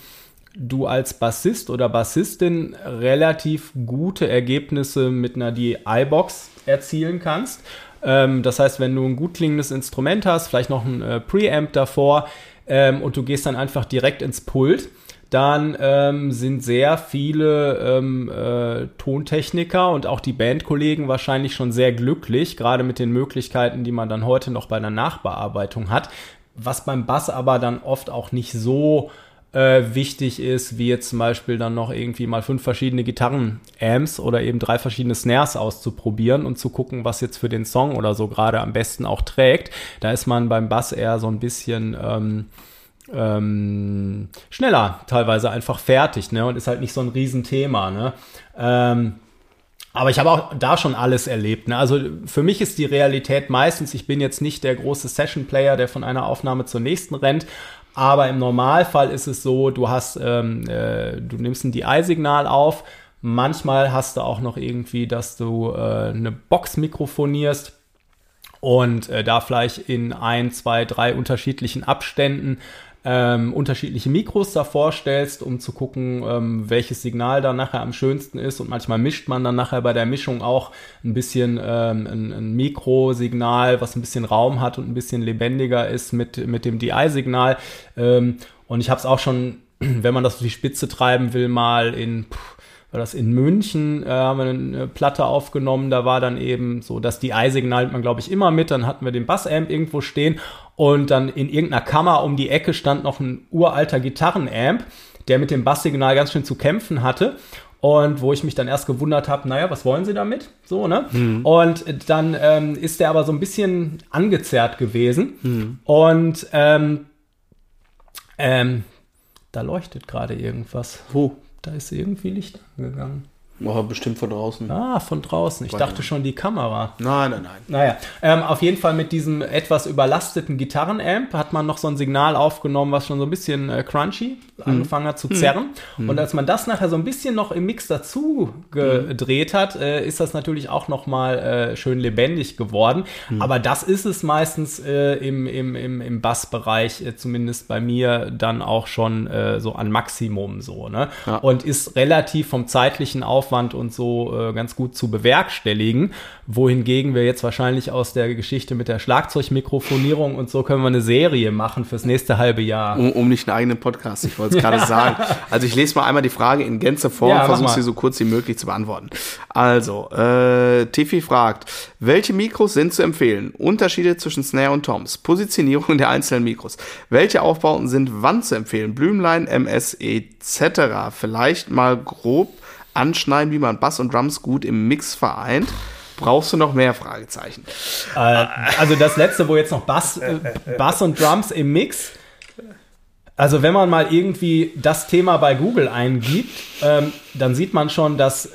du als Bassist oder Bassistin relativ gute Ergebnisse mit einer DI-Box erzielen kannst. Ähm, das heißt, wenn du ein gut klingendes Instrument hast, vielleicht noch ein äh, Preamp davor ähm, und du gehst dann einfach direkt ins Pult, dann ähm, sind sehr viele ähm, äh, Tontechniker und auch die Bandkollegen wahrscheinlich schon sehr glücklich, gerade mit den Möglichkeiten, die man dann heute noch bei einer Nachbearbeitung hat. Was beim Bass aber dann oft auch nicht so äh, wichtig ist, wie jetzt zum Beispiel dann noch irgendwie mal fünf verschiedene Gitarren-Amps oder eben drei verschiedene Snares auszuprobieren und zu gucken, was jetzt für den Song oder so gerade am besten auch trägt. Da ist man beim Bass eher so ein bisschen ähm, ähm, schneller teilweise einfach fertig, ne? Und ist halt nicht so ein Riesenthema, ne? Ähm, aber ich habe auch da schon alles erlebt. Ne? Also für mich ist die Realität meistens, ich bin jetzt nicht der große Session-Player, der von einer Aufnahme zur nächsten rennt, aber im Normalfall ist es so, du hast, ähm, äh, du nimmst ein DI-Signal auf. Manchmal hast du auch noch irgendwie, dass du äh, eine Box mikrofonierst und äh, da vielleicht in ein, zwei, drei unterschiedlichen Abständen ähm, unterschiedliche Mikros davor stellst, um zu gucken, ähm, welches Signal da nachher am schönsten ist. Und manchmal mischt man dann nachher bei der Mischung auch ein bisschen ähm, ein, ein Mikrosignal, was ein bisschen Raum hat und ein bisschen lebendiger ist mit, mit dem DI-Signal. Ähm, und ich habe es auch schon, wenn man das auf die Spitze treiben will, mal in... Pff, war das in München, äh, haben wir eine Platte aufgenommen, da war dann eben so, dass die Ei-Signal man, glaube ich, immer mit, dann hatten wir den Bassamp irgendwo stehen und dann in irgendeiner Kammer um die Ecke stand noch ein uralter Gitarrenamp, der mit dem Basssignal ganz schön zu kämpfen hatte. Und wo ich mich dann erst gewundert habe, naja, was wollen sie damit? So, ne? Mhm. Und dann ähm, ist der aber so ein bisschen angezerrt gewesen. Mhm. Und ähm, ähm, da leuchtet gerade irgendwas. Wo? Da ist irgendwie Licht angegangen. Oh, bestimmt von draußen. Ah, von draußen. Ich Weil dachte schon die Kamera. Nein, nein, nein. Naja, ähm, auf jeden Fall mit diesem etwas überlasteten Gitarrenamp hat man noch so ein Signal aufgenommen, was schon so ein bisschen äh, crunchy hm. angefangen hat zu zerren. Hm. Und als man das nachher so ein bisschen noch im Mix dazu gedreht hm. hat, äh, ist das natürlich auch noch mal äh, schön lebendig geworden. Hm. Aber das ist es meistens äh, im, im, im, im Bassbereich, äh, zumindest bei mir, dann auch schon äh, so an Maximum so. Ne? Ja. Und ist relativ vom zeitlichen Aufwand Aufwand und so äh, ganz gut zu bewerkstelligen. Wohingegen wir jetzt wahrscheinlich aus der Geschichte mit der Schlagzeugmikrofonierung und so können wir eine Serie machen fürs nächste halbe Jahr. Um, um nicht einen eigenen Podcast, ich wollte es gerade sagen. Also ich lese mal einmal die Frage in Gänze vor ja, und versuche sie so kurz wie möglich zu beantworten. Also, äh, Tiffy fragt, welche Mikros sind zu empfehlen? Unterschiede zwischen Snare und Toms, Positionierung der einzelnen Mikros. Welche Aufbauten sind wann zu empfehlen? Blümlein, MS etc. Vielleicht mal grob anschneiden, wie man Bass und Drums gut im Mix vereint. Brauchst du noch mehr Fragezeichen? Äh, also das letzte, wo jetzt noch Bass, äh, Bass und Drums im Mix. Also wenn man mal irgendwie das Thema bei Google eingibt, ähm, dann sieht man schon, dass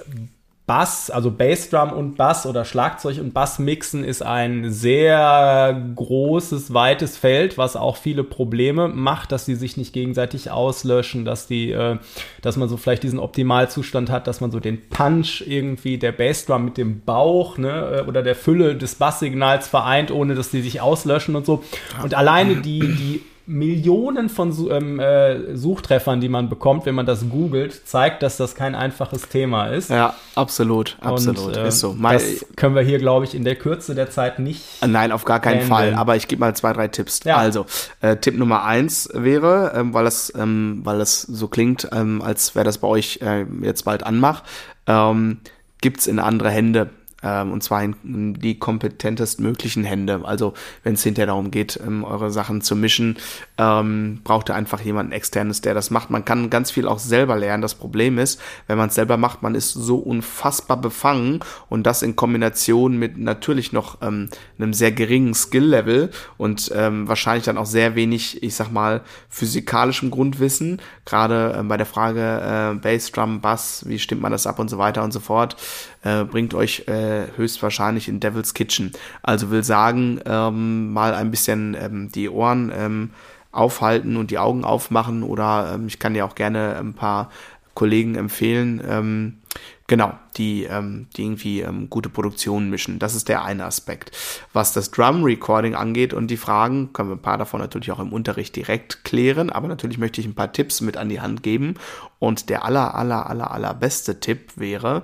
Bass, also Bassdrum und Bass oder Schlagzeug und Bass mixen ist ein sehr großes, weites Feld, was auch viele Probleme macht, dass die sich nicht gegenseitig auslöschen, dass die, äh, dass man so vielleicht diesen Optimalzustand hat, dass man so den Punch irgendwie der Bassdrum mit dem Bauch ne, äh, oder der Fülle des Basssignals vereint, ohne dass die sich auslöschen und so. Und alleine die, die Millionen von ähm, äh, Suchtreffern, die man bekommt, wenn man das googelt, zeigt, dass das kein einfaches Thema ist. Ja, absolut, absolut. Und, äh, ist so. Mein, das können wir hier, glaube ich, in der Kürze der Zeit nicht. Nein, auf gar keinen Fall. Aber ich gebe mal zwei, drei Tipps. Ja. Also, äh, Tipp Nummer eins wäre, ähm, weil das, ähm, weil das so klingt, ähm, als wäre das bei euch äh, jetzt bald anmacht, ähm, gibt's in andere Hände ähm, und zwar in die kompetentest möglichen Hände. Also wenn es hinterher darum geht, ähm, eure Sachen zu mischen, ähm, braucht ihr einfach jemanden externes, der das macht. Man kann ganz viel auch selber lernen. Das Problem ist, wenn man es selber macht, man ist so unfassbar befangen und das in Kombination mit natürlich noch ähm, einem sehr geringen Skill-Level und ähm, wahrscheinlich dann auch sehr wenig, ich sag mal, physikalischem Grundwissen, gerade äh, bei der Frage äh, Bass, Drum, Bass, wie stimmt man das ab und so weiter und so fort, äh, bringt euch äh, höchstwahrscheinlich in Devil's Kitchen. Also will sagen, ähm, mal ein bisschen ähm, die Ohren ähm, aufhalten und die Augen aufmachen oder ähm, ich kann dir auch gerne ein paar Kollegen empfehlen, ähm, genau, die, ähm, die irgendwie ähm, gute Produktionen mischen. Das ist der eine Aspekt. Was das Drum Recording angeht und die Fragen, können wir ein paar davon natürlich auch im Unterricht direkt klären, aber natürlich möchte ich ein paar Tipps mit an die Hand geben. Und der aller, aller, aller, aller beste Tipp wäre,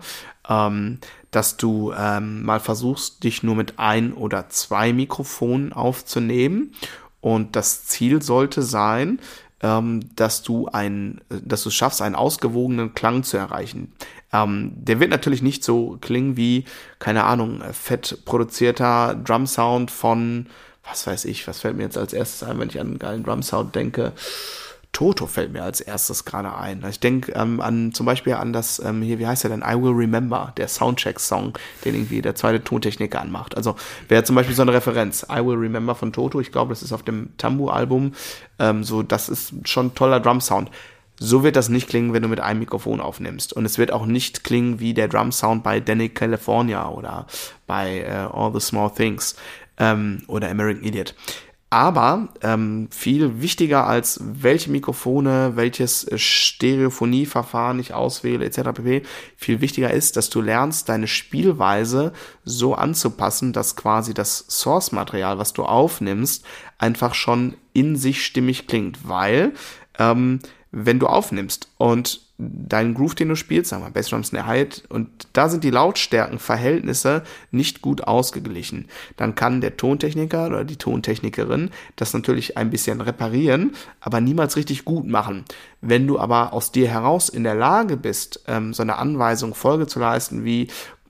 ähm, dass du ähm, mal versuchst, dich nur mit ein oder zwei Mikrofonen aufzunehmen. Und das Ziel sollte sein, ähm, dass du ein, dass du es schaffst, einen ausgewogenen Klang zu erreichen. Ähm, der wird natürlich nicht so klingen wie, keine Ahnung, fett produzierter Drum Sound von, was weiß ich, was fällt mir jetzt als erstes ein, wenn ich an einen geilen Drum Sound denke? Toto fällt mir als erstes gerade ein. Ich denke ähm, an zum Beispiel an das, ähm, hier, wie heißt der denn? I Will Remember, der Soundcheck-Song, den irgendwie der zweite Tontechniker anmacht. Also wäre zum Beispiel so eine Referenz. I Will Remember von Toto, ich glaube, das ist auf dem Tambu-Album. Ähm, so, das ist schon ein toller Drum-Sound. So wird das nicht klingen, wenn du mit einem Mikrofon aufnimmst. Und es wird auch nicht klingen wie der Drum-Sound bei Danny California oder bei uh, All the Small Things ähm, oder American Idiot. Aber ähm, viel wichtiger als welche Mikrofone, welches Stereophonieverfahren ich auswähle etc. pp. Viel wichtiger ist, dass du lernst, deine Spielweise so anzupassen, dass quasi das Source-Material, was du aufnimmst, einfach schon in sich stimmig klingt. Weil ähm, wenn du aufnimmst und deinen Groove, den du spielst, sagen wir Bassdrum, Snare, Hi-Hat, und da sind die Lautstärkenverhältnisse nicht gut ausgeglichen. Dann kann der Tontechniker oder die Tontechnikerin das natürlich ein bisschen reparieren, aber niemals richtig gut machen. Wenn du aber aus dir heraus in der Lage bist, ähm, so eine Anweisung Folge zu leisten wie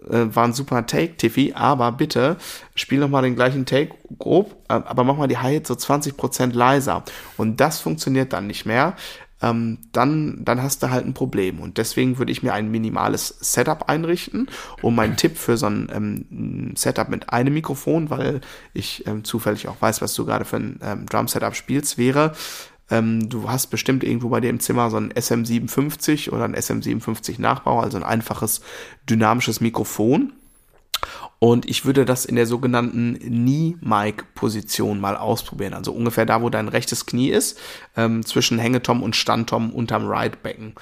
äh, war ein super Take, Tiffy, aber bitte spiel noch mal den gleichen Take grob, äh, aber mach mal die Hi-Hat so 20% leiser. Und das funktioniert dann nicht mehr ähm, dann, dann hast du halt ein Problem. Und deswegen würde ich mir ein minimales Setup einrichten. Und mein Tipp für so ein ähm, Setup mit einem Mikrofon, weil ich ähm, zufällig auch weiß, was du gerade für ein ähm, Drum-Setup spielst, wäre, ähm, du hast bestimmt irgendwo bei dir im Zimmer so ein SM57 oder ein SM57 Nachbau, also ein einfaches dynamisches Mikrofon. Und ich würde das in der sogenannten Knee-Mic-Position mal ausprobieren. Also ungefähr da, wo dein rechtes Knie ist, ähm, zwischen Hängetom und Standtom unterm Right-Becken.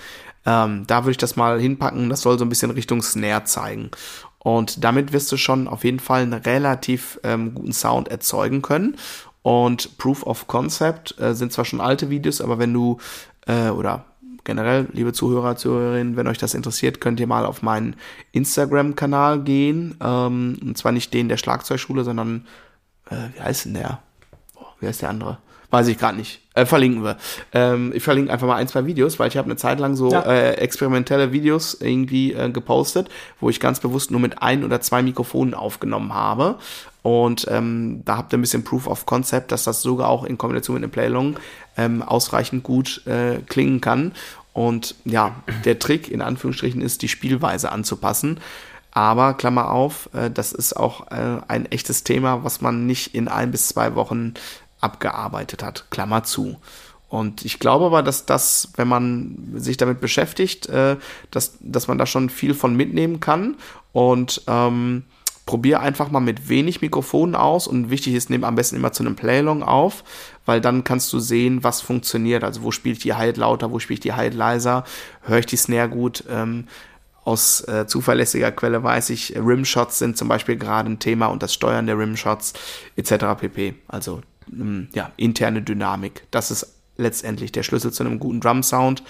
Ähm, da würde ich das mal hinpacken. Das soll so ein bisschen Richtung Snare zeigen. Und damit wirst du schon auf jeden Fall einen relativ ähm, guten Sound erzeugen können. Und Proof of Concept äh, sind zwar schon alte Videos, aber wenn du äh, oder generell, liebe Zuhörer, Zuhörerinnen, wenn euch das interessiert, könnt ihr mal auf meinen Instagram-Kanal gehen. Ähm, und zwar nicht den der Schlagzeugschule, sondern, äh, wie heißt denn der? Boah, wie heißt der andere? Weiß ich gerade nicht. Äh, verlinken wir. Ähm, ich verlinke einfach mal ein, zwei Videos, weil ich habe eine Zeit lang so ja. äh, experimentelle Videos irgendwie äh, gepostet, wo ich ganz bewusst nur mit ein oder zwei Mikrofonen aufgenommen habe. Und ähm, da habt ihr ein bisschen Proof of Concept, dass das sogar auch in Kombination mit einem Playlong ähm, ausreichend gut äh, klingen kann. Und ja, der Trick in Anführungsstrichen ist, die Spielweise anzupassen. Aber Klammer auf, äh, das ist auch äh, ein echtes Thema, was man nicht in ein bis zwei Wochen abgearbeitet hat. Klammer zu. Und ich glaube aber, dass das, wenn man sich damit beschäftigt, äh, dass, dass man da schon viel von mitnehmen kann. Und ähm, probier einfach mal mit wenig Mikrofonen aus und wichtig ist, nimm am besten immer zu einem Playlong auf, weil dann kannst du sehen, was funktioniert. Also wo spiele ich die Hi-Hat lauter, wo spiele ich die Hi-Hat leiser, höre ich die Snare gut. Ähm, aus äh, zuverlässiger Quelle weiß ich, Rimshots sind zum Beispiel gerade ein Thema und das Steuern der Rimshots etc. pp. Also ähm, ja, interne Dynamik. Das ist letztendlich der Schlüssel zu einem guten Drum-Sound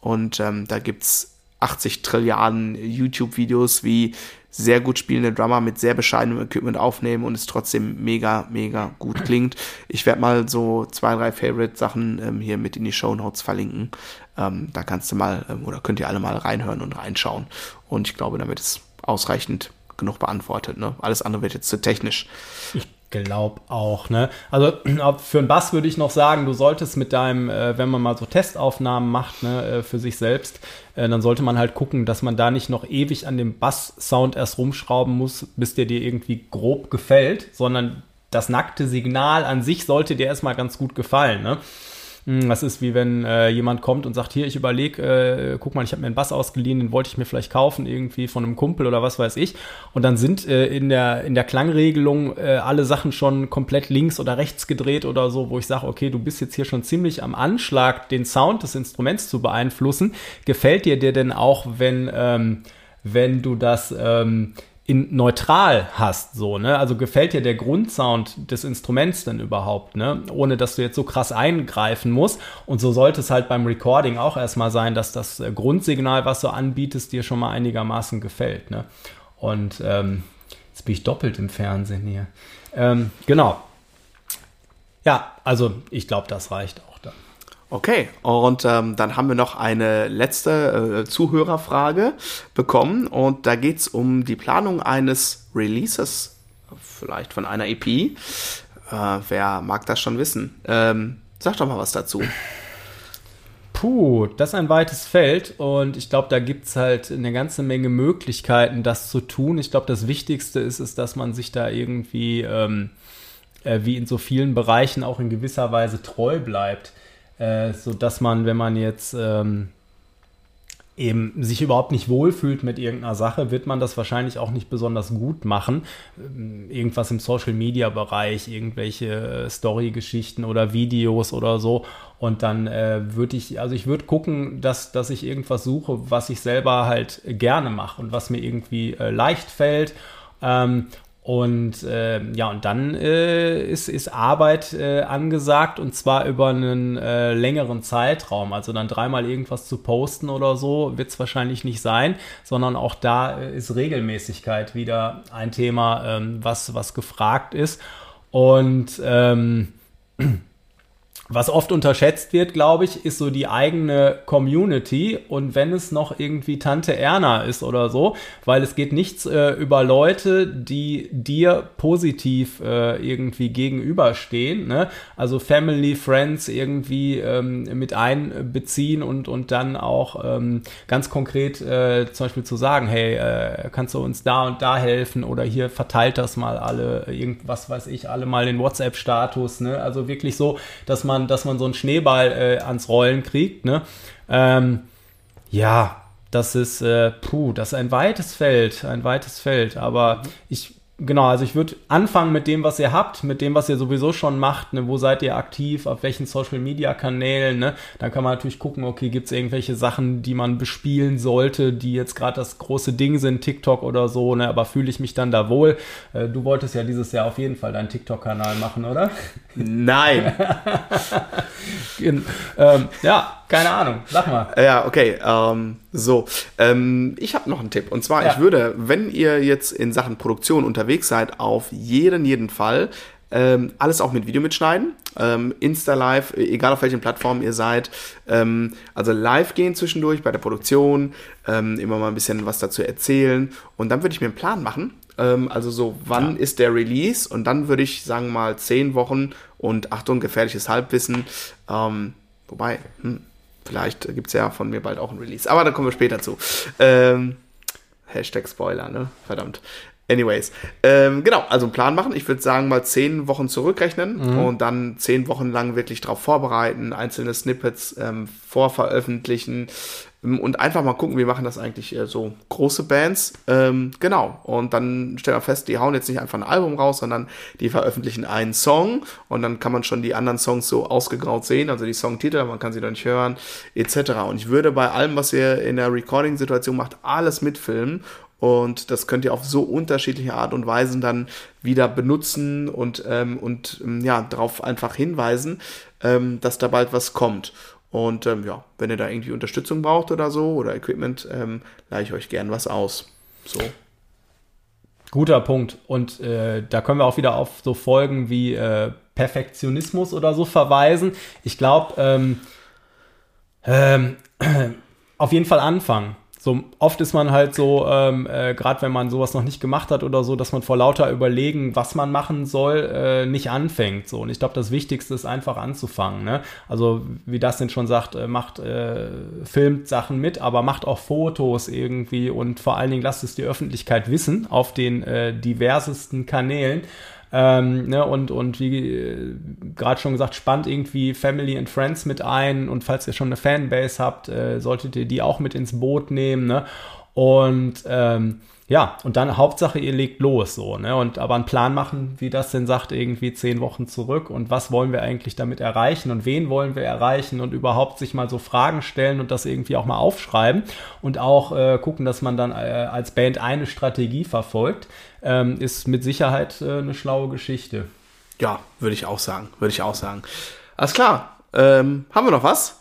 und ähm, da gibt's 80 Trilliarden YouTube-Videos, wie sehr gut spielende Drummer mit sehr bescheidenem Equipment aufnehmen und es trotzdem mega, mega gut klingt. Ich werde mal so zwei, drei Favorite-Sachen ähm, hier mit in die Show Notes verlinken. Ähm, da kannst du mal ähm, oder könnt ihr alle mal reinhören und reinschauen. Und ich glaube, damit ist ausreichend genug beantwortet. Ne? Alles andere wird jetzt zu technisch. Ich glaube auch, ne? Also für einen Bass würde ich noch sagen, du solltest mit deinem, äh, wenn man mal so Testaufnahmen macht, ne, äh, für sich selbst, äh, dann sollte man halt gucken, dass man da nicht noch ewig an dem Bass-Sound erst rumschrauben muss, bis der dir irgendwie grob gefällt, sondern das nackte Signal an sich sollte dir erstmal ganz gut gefallen, ne? Hm, das ist wie wenn äh, jemand kommt und sagt, hier, ich überlege, äh, guck mal, ich habe mir einen Bass ausgeliehen, den wollte ich mir vielleicht kaufen, irgendwie von einem Kumpel oder was weiß ich. Und dann sind äh, in, der, in der Klangregelung äh, alle Sachen schon komplett links oder rechts gedreht oder so, wo ich sage, okay, du bist jetzt hier schon ziemlich am Anschlag, den Sound des Instruments zu beeinflussen. Gefällt dir der denn auch, wenn, ähm, wenn du das ähm, in neutral hast, so, ne? Also gefällt dir der Grundsound des Instruments denn überhaupt, ne? Ohne dass du jetzt so krass eingreifen musst. Und so sollte es halt beim Recording auch erstmal sein, dass das äh, Grundsignal, was du anbietest, dir schon mal einigermaßen gefällt, ne? Und ähm, jetzt bin ich doppelt im Fernsehen hier. Ähm, genau. Ja, also ich glaube, das reicht auch. Okay, und ähm, dann haben wir noch eine letzte äh, Zuhörerfrage bekommen und da geht es um die Planung eines Releases, vielleicht von einer EP. Äh, wer mag das schon wissen? Ähm, sag doch mal was dazu. Puh, das ist ein weites Feld und ich glaube, da gibt es halt eine ganze Menge Möglichkeiten, das zu tun. Ich glaube, das Wichtigste ist, ist, dass man sich da irgendwie, ähm, äh, wie in so vielen Bereichen, auch in gewisser Weise treu bleibt äh, so dass man, wenn man jetzt ähm, eben sich überhaupt nicht wohlfühlt mit irgendeiner Sache, wird man das wahrscheinlich auch nicht besonders gut machen. Ähm, irgendwas im Social-Media-Bereich, irgendwelche äh, Story-Geschichten oder Videos oder so. Und dann äh, würde ich, also ich würde gucken, dass, dass ich irgendwas suche, was ich selber halt gerne mache und was mir irgendwie äh, leicht fällt. Ähm, und äh, ja, und dann äh, ist, ist Arbeit äh, angesagt und zwar über einen äh, längeren Zeitraum. Also dann dreimal irgendwas zu posten oder so wird es wahrscheinlich nicht sein, sondern auch da äh, ist Regelmäßigkeit wieder ein Thema, ähm, was, was gefragt ist. Und ähm, was oft unterschätzt wird, glaube ich, ist so die eigene Community und wenn es noch irgendwie Tante Erna ist oder so, weil es geht nichts äh, über Leute, die dir positiv äh, irgendwie gegenüberstehen, ne? also Family, Friends irgendwie ähm, mit einbeziehen und, und dann auch ähm, ganz konkret äh, zum Beispiel zu sagen, hey, äh, kannst du uns da und da helfen oder hier verteilt das mal alle, irgendwas weiß ich, alle mal den WhatsApp-Status, ne? also wirklich so, dass man man, dass man so einen Schneeball äh, ans Rollen kriegt. Ne? Ähm, ja, das ist, äh, puh, das ist ein weites Feld, ein weites Feld. Aber ich Genau, also ich würde anfangen mit dem, was ihr habt, mit dem, was ihr sowieso schon macht. Ne? Wo seid ihr aktiv? Auf welchen Social Media Kanälen? Ne? Dann kann man natürlich gucken, okay, gibt es irgendwelche Sachen, die man bespielen sollte, die jetzt gerade das große Ding sind, TikTok oder so, ne? Aber fühle ich mich dann da wohl? Äh, du wolltest ja dieses Jahr auf jeden Fall deinen TikTok-Kanal machen, oder? Nein. ähm, ja, keine Ahnung. Sag mal. Ja, okay. Ähm, so, ähm, ich habe noch einen Tipp. Und zwar, ja. ich würde, wenn ihr jetzt in Sachen Produktion unterwegs seid, auf jeden, jeden Fall ähm, alles auch mit Video mitschneiden. Ähm, Insta Live, egal auf welchen Plattformen ihr seid. Ähm, also live gehen zwischendurch bei der Produktion, ähm, immer mal ein bisschen was dazu erzählen. Und dann würde ich mir einen Plan machen. Ähm, also so, wann ja. ist der Release? Und dann würde ich sagen mal zehn Wochen und Achtung, gefährliches Halbwissen. Ähm, wobei, hm, vielleicht gibt es ja von mir bald auch ein Release. Aber da kommen wir später zu. Hashtag Spoiler, ne? Verdammt. Anyways, ähm, genau, also einen Plan machen. Ich würde sagen, mal zehn Wochen zurückrechnen mhm. und dann zehn Wochen lang wirklich darauf vorbereiten, einzelne Snippets ähm, vorveröffentlichen ähm, und einfach mal gucken, wie machen das eigentlich äh, so große Bands. Ähm, genau, und dann stellen wir fest, die hauen jetzt nicht einfach ein Album raus, sondern die veröffentlichen einen Song und dann kann man schon die anderen Songs so ausgegraut sehen, also die Songtitel, man kann sie dann nicht hören, etc. Und ich würde bei allem, was ihr in der Recording-Situation macht, alles mitfilmen und das könnt ihr auf so unterschiedliche Art und Weisen dann wieder benutzen und, ähm, und ähm, ja, darauf einfach hinweisen, ähm, dass da bald was kommt. Und ähm, ja, wenn ihr da irgendwie Unterstützung braucht oder so oder Equipment, ähm, leihe ich euch gern was aus. So. Guter Punkt. Und äh, da können wir auch wieder auf so Folgen wie äh, Perfektionismus oder so verweisen. Ich glaube, ähm, ähm, auf jeden Fall anfangen so oft ist man halt so, ähm, äh, gerade wenn man sowas noch nicht gemacht hat oder so, dass man vor lauter Überlegen, was man machen soll, äh, nicht anfängt. So. Und ich glaube, das Wichtigste ist einfach anzufangen. Ne? Also, wie das denn schon sagt, äh, macht, äh, filmt Sachen mit, aber macht auch Fotos irgendwie und vor allen Dingen lasst es die Öffentlichkeit wissen auf den äh, diversesten Kanälen. Ähm, ne, und, und wie äh, gerade schon gesagt, spannt irgendwie Family and Friends mit ein und falls ihr schon eine Fanbase habt, äh, solltet ihr die auch mit ins Boot nehmen. Ne? Und ähm, ja, und dann Hauptsache, ihr legt los so, ne? Und aber einen Plan machen, wie das denn sagt, irgendwie zehn Wochen zurück und was wollen wir eigentlich damit erreichen und wen wollen wir erreichen und überhaupt sich mal so Fragen stellen und das irgendwie auch mal aufschreiben und auch äh, gucken, dass man dann äh, als Band eine Strategie verfolgt, ähm, ist mit Sicherheit äh, eine schlaue Geschichte. Ja, würde ich auch sagen, würde ich auch sagen. Alles klar, ähm, haben wir noch was?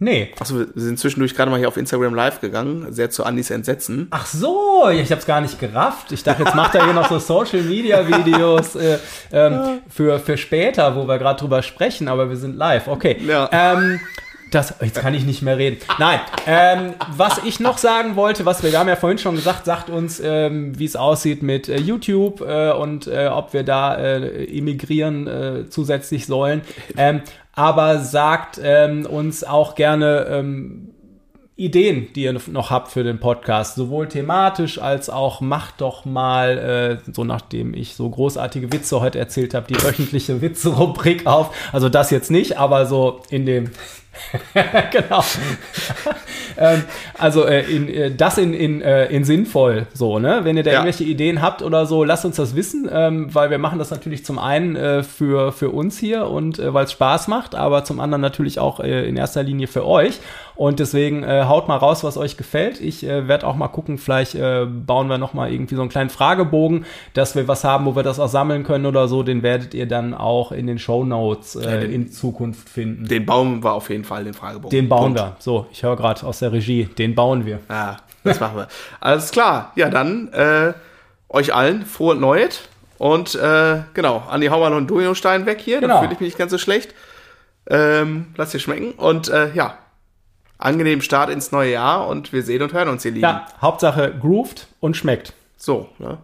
Nee. Achso, wir sind zwischendurch gerade mal hier auf Instagram live gegangen, sehr zu Andys Entsetzen. Ach so, ich habe es gar nicht gerafft. Ich dachte, jetzt macht er hier noch so Social Media Videos äh, ähm, für, für später, wo wir gerade drüber sprechen, aber wir sind live. Okay. Ja. Ähm, das, jetzt kann ich nicht mehr reden. Nein, ähm, was ich noch sagen wollte, was wir, wir haben ja vorhin schon gesagt, sagt uns, ähm, wie es aussieht mit äh, YouTube äh, und äh, ob wir da äh, emigrieren äh, zusätzlich sollen. Ähm, aber sagt ähm, uns auch gerne ähm, Ideen, die ihr noch habt für den Podcast, sowohl thematisch als auch macht doch mal, äh, so nachdem ich so großartige Witze heute erzählt habe, die wöchentliche Witze-Rubrik auf. Also das jetzt nicht, aber so in dem genau. ähm, also äh, in, äh, das in, in, äh, in sinnvoll so, ne? Wenn ihr da Ja. irgendwelche Ideen habt oder so, lasst uns das wissen, ähm, weil wir machen das natürlich zum einen äh, für, für uns hier und äh, weil es Spaß macht, aber zum anderen natürlich auch äh, in erster Linie für euch. Und deswegen haut mal raus, was euch gefällt. Ich werde auch mal gucken, vielleicht bauen wir noch mal irgendwie so einen kleinen Fragebogen, dass wir was haben, wo wir das auch sammeln können oder so. Den werdet ihr dann auch in den Show Notes in Zukunft finden. Den bauen wir auf jeden Fall, den Fragebogen. Den bauen Punkt. wir. So, ich höre gerade aus der Regie, den bauen wir. Ja, das machen wir. Alles klar. Ja, dann äh, euch allen frohe Neues. Und äh, genau, Andi Haumann und Domino Stein weg hier. Genau. Da fühle ich mich nicht ganz so schlecht. Ähm, lasst dir schmecken. Und äh, ja, angenehmen Start ins neue Jahr. Und wir sehen und hören uns, ihr Lieben. Ja, Hauptsache grooved und schmeckt. So, ne?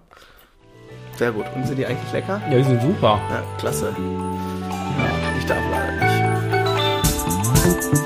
Sehr gut. Und sind die eigentlich lecker? Ja, die sind super. Ja, klasse. Thank